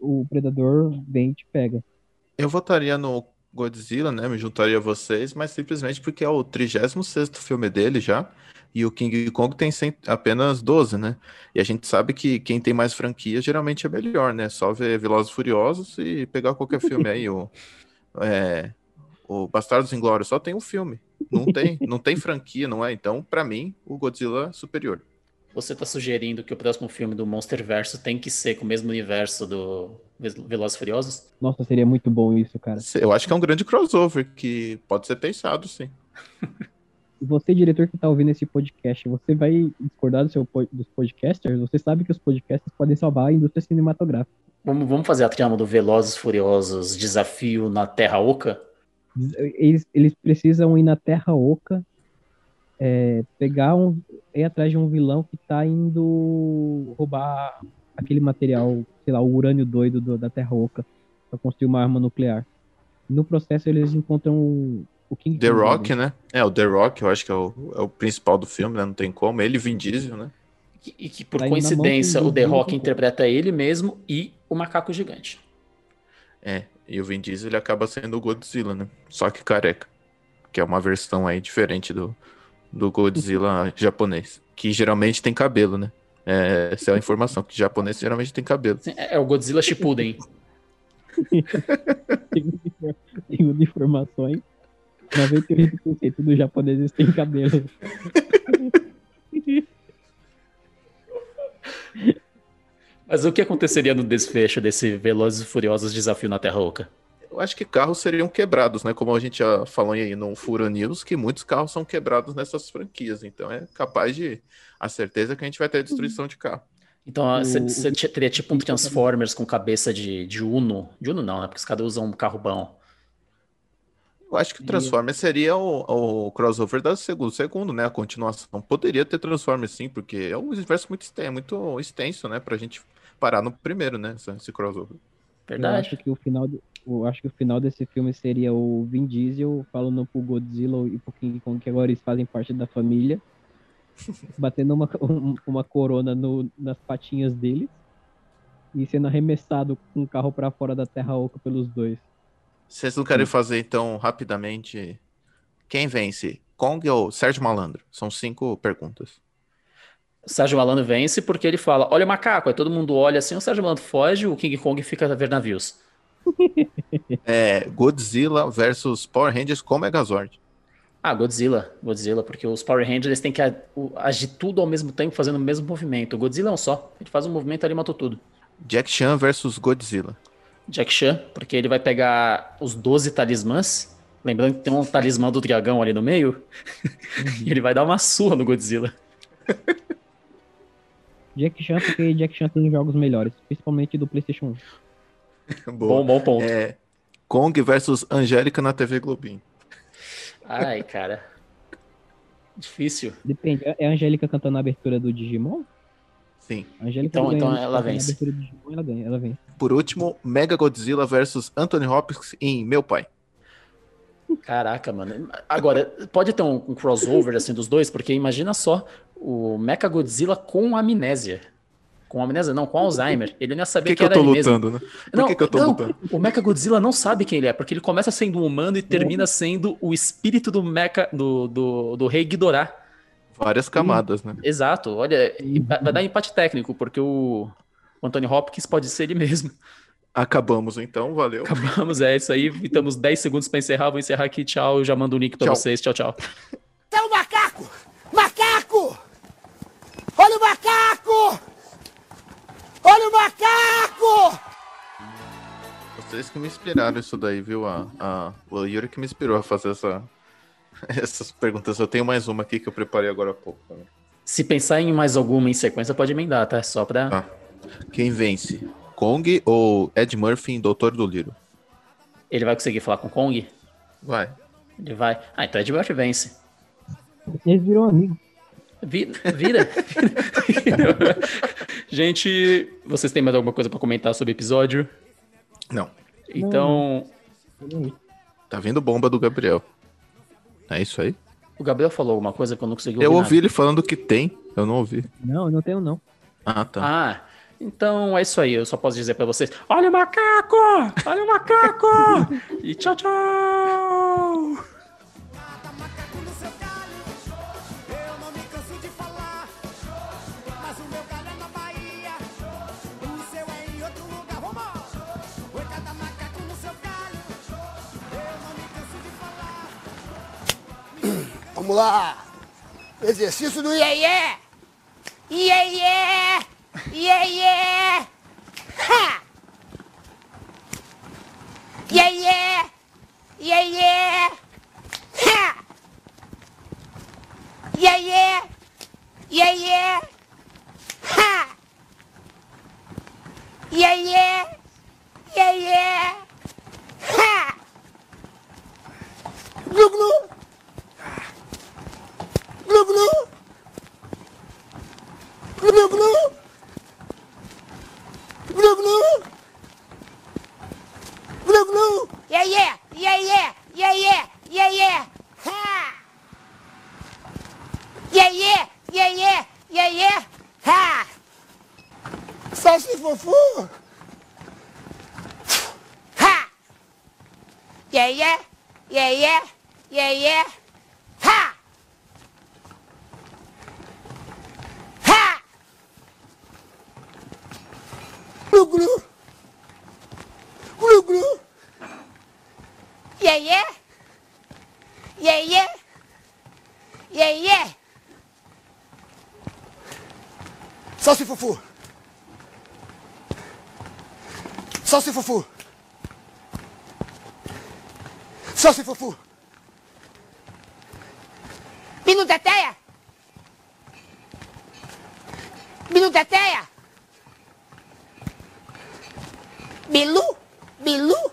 O predador vem e te pega. Eu votaria no Godzilla, né? Me juntaria a vocês, mas simplesmente porque é o 36º filme dele já, e o King Kong tem cem- apenas 12, né? E a gente sabe que quem tem mais franquia geralmente é melhor, né? Só ver Velozes e Furiosos e pegar qualquer filme aí, o, é, o Bastardos Inglórios, só tem um filme. Não tem, não tem franquia, não é? Então, pra mim, o Godzilla é superior. Você tá sugerindo que o próximo filme do Monster Verso tem que ser com o mesmo universo do Velozes e Furiosos? Nossa, seria muito bom isso, cara. Eu acho que é um grande crossover que pode ser pensado, sim. Você, diretor que tá ouvindo esse podcast, você vai discordar do seu, dos podcasters? Você sabe que os podcasters podem salvar a indústria cinematográfica. Vamos, vamos fazer a trama do Velozes e Furiosos Desafio na Terra Oca? Eles, eles precisam ir na Terra Oca, é, pegar um. ir atrás de um vilão que tá indo roubar aquele material, sei lá, o urânio doido do- da Terra Oca, pra construir uma arma nuclear. No processo, eles encontram o- King The Kong, Rock, né? né? É, o The Rock, eu acho que é o, é o principal do filme, né? Não tem como. Ele e Vin Diesel, né? E- E que, por Tá mão coincidência, o The Rock interpreta ele mesmo e o macaco gigante. É, e o Vin Diesel ele acaba sendo o Godzilla, né? Só que careca. Que é uma versão aí diferente do, do Godzilla japonês. Que geralmente tem cabelo, né? É, essa é a informação, que japonês geralmente tem cabelo. Assim, É é o Godzilla Shippuden. Segundo informações, 98% dos japoneses têm cabelo. Mas o que aconteceria no desfecho desse Velozes e Furiosos Desafio na Terra Oca? Eu acho que carros seriam quebrados, né? Como a gente já falou aí no Fura News, que muitos carros são quebrados nessas franquias. Então é capaz de. A certeza que a gente vai ter destruição de carro. Então você teria tipo um Transformers com cabeça de, de Uno. De Uno não, né? Porque os caras usam um carro bom. Eu acho que o Transformers seria o, o crossover da segundo, segundo, né? A continuação. Poderia ter Transformers sim, porque é um universo muito extenso, muito extenso, né? Pra gente parar no primeiro, né? Esse, esse crossover. Eu acho Verdade. que o final, do- eu acho que o final desse filme seria o Vin Diesel falando pro Godzilla e pro King Kong que agora eles fazem parte da família, batendo uma, um- uma corona no- nas patinhas deles e sendo arremessado com o carro pra fora da Terra Oca pelos dois. Vocês não querem fazer, então, rapidamente. Quem vence? Kong ou Sérgio Malandro? São cinco perguntas. O Sérgio Malandro vence porque ele fala: Olha o macaco. Aí todo mundo olha assim, o Sérgio Malandro foge, o King Kong fica a ver navios. É Godzilla versus Power Rangers com Megazord. Ah, Godzilla. Godzilla, porque os Power Rangers eles têm que agir tudo ao mesmo tempo, fazendo o mesmo movimento. O Godzilla é um só. Ele faz um movimento ali e matou tudo. Jack Chan versus Godzilla. Jack Chan, porque ele vai pegar os 12 talismãs. Lembrando que tem um talismã do dragão ali no meio. e ele vai dar uma surra no Godzilla. Jack Chan, porque Jack Chan tem jogos melhores, principalmente do PlayStation 1. Bom, bom ponto. É, Kong versus Angélica na TV Globinho. Ai, cara. Difícil. Depende, é a Angélica cantando a abertura do Digimon? Sim. A Angélica Então- então ela a vence. Digimon, ela ganha, ela vence. Por último, Mega Godzilla versus Anthony Hopkins em Meu Pai. Caraca, mano. Agora, pode ter um, um crossover assim dos dois, porque imagina só o Mecha Godzilla com amnésia. Com amnésia, não, com Alzheimer. Ele não ia Por saber que, que, que eu era tô ele mesmo. lutando, né? Por Não, que, que eu tô não, lutando? o Mecha Godzilla não sabe quem ele é, porque ele começa sendo um humano e termina sendo o espírito do Mecha do, do, do rei Ghidorah. Várias camadas, né? Exato, olha, vai dar empate técnico, porque o, o Anthony Hopkins pode ser ele mesmo. Acabamos então, valeu. Acabamos, é isso aí. E temos 10 segundos pra encerrar. Vou encerrar aqui. Tchau. Eu já mando o link pra Tchau. vocês. Tchau, tchau. É o macaco! Macaco! Olha o macaco! Olha o macaco! Vocês que me inspiraram isso daí, viu? A, a, o Yuri que me inspirou a fazer essa, essas perguntas. Eu tenho mais uma aqui que eu preparei agora há pouco. também. Se pensar em mais alguma em sequência, pode emendar, tá? Só pra. Tá. Quem vence? Kong ou Ed Murphy em Doutor do Liro? Ele vai conseguir falar com o Kong? Vai. Ele vai. Ah, então Ed Murphy vence. Eles viram amigos. Vi- Vira. Gente, vocês têm mais alguma coisa pra comentar sobre o episódio? Não. Então, Tá vindo bomba do Gabriel. É isso aí? o Gabriel falou alguma coisa que eu não consegui Eu ouvir. ouvi ele falando que tem. Eu não ouvi. Não, eu não tenho não. Ah, tá. Ah, então é isso aí. Eu só posso dizer pra vocês: olha o macaco! Olha o macaco! e tchau, tchau! Vamos lá! Exercício do iê Yeah, yeah! Yeah, yeah! Ha! Yeah, yeah! Yeah, yeah! Ha! Yeah, yeah! Yeah, yeah! Ha! Yeah, yeah! Yeah, yeah! Ha! Glu, glu! Glu, glu! Glu, glu! Glu, glu! Glu, glu! Yeah, yeah! Yeah, yeah! Yeah, yeah! Yeah, yeah! Ha! Yeah, yeah! Yeah, yeah! Yeah, yeah! Ha! Salsi fofu! Ha! Yeah, yeah! Yeah, yeah! Yeah, yeah! Glu, glu! Glu, glu! Yeah, yeah! Yeah, yeah! Yeah, yeah! Salsi fofu! Salsi fofu! Salsi fofu! Minuteteia! Minuteteia! Bilu, Bilu,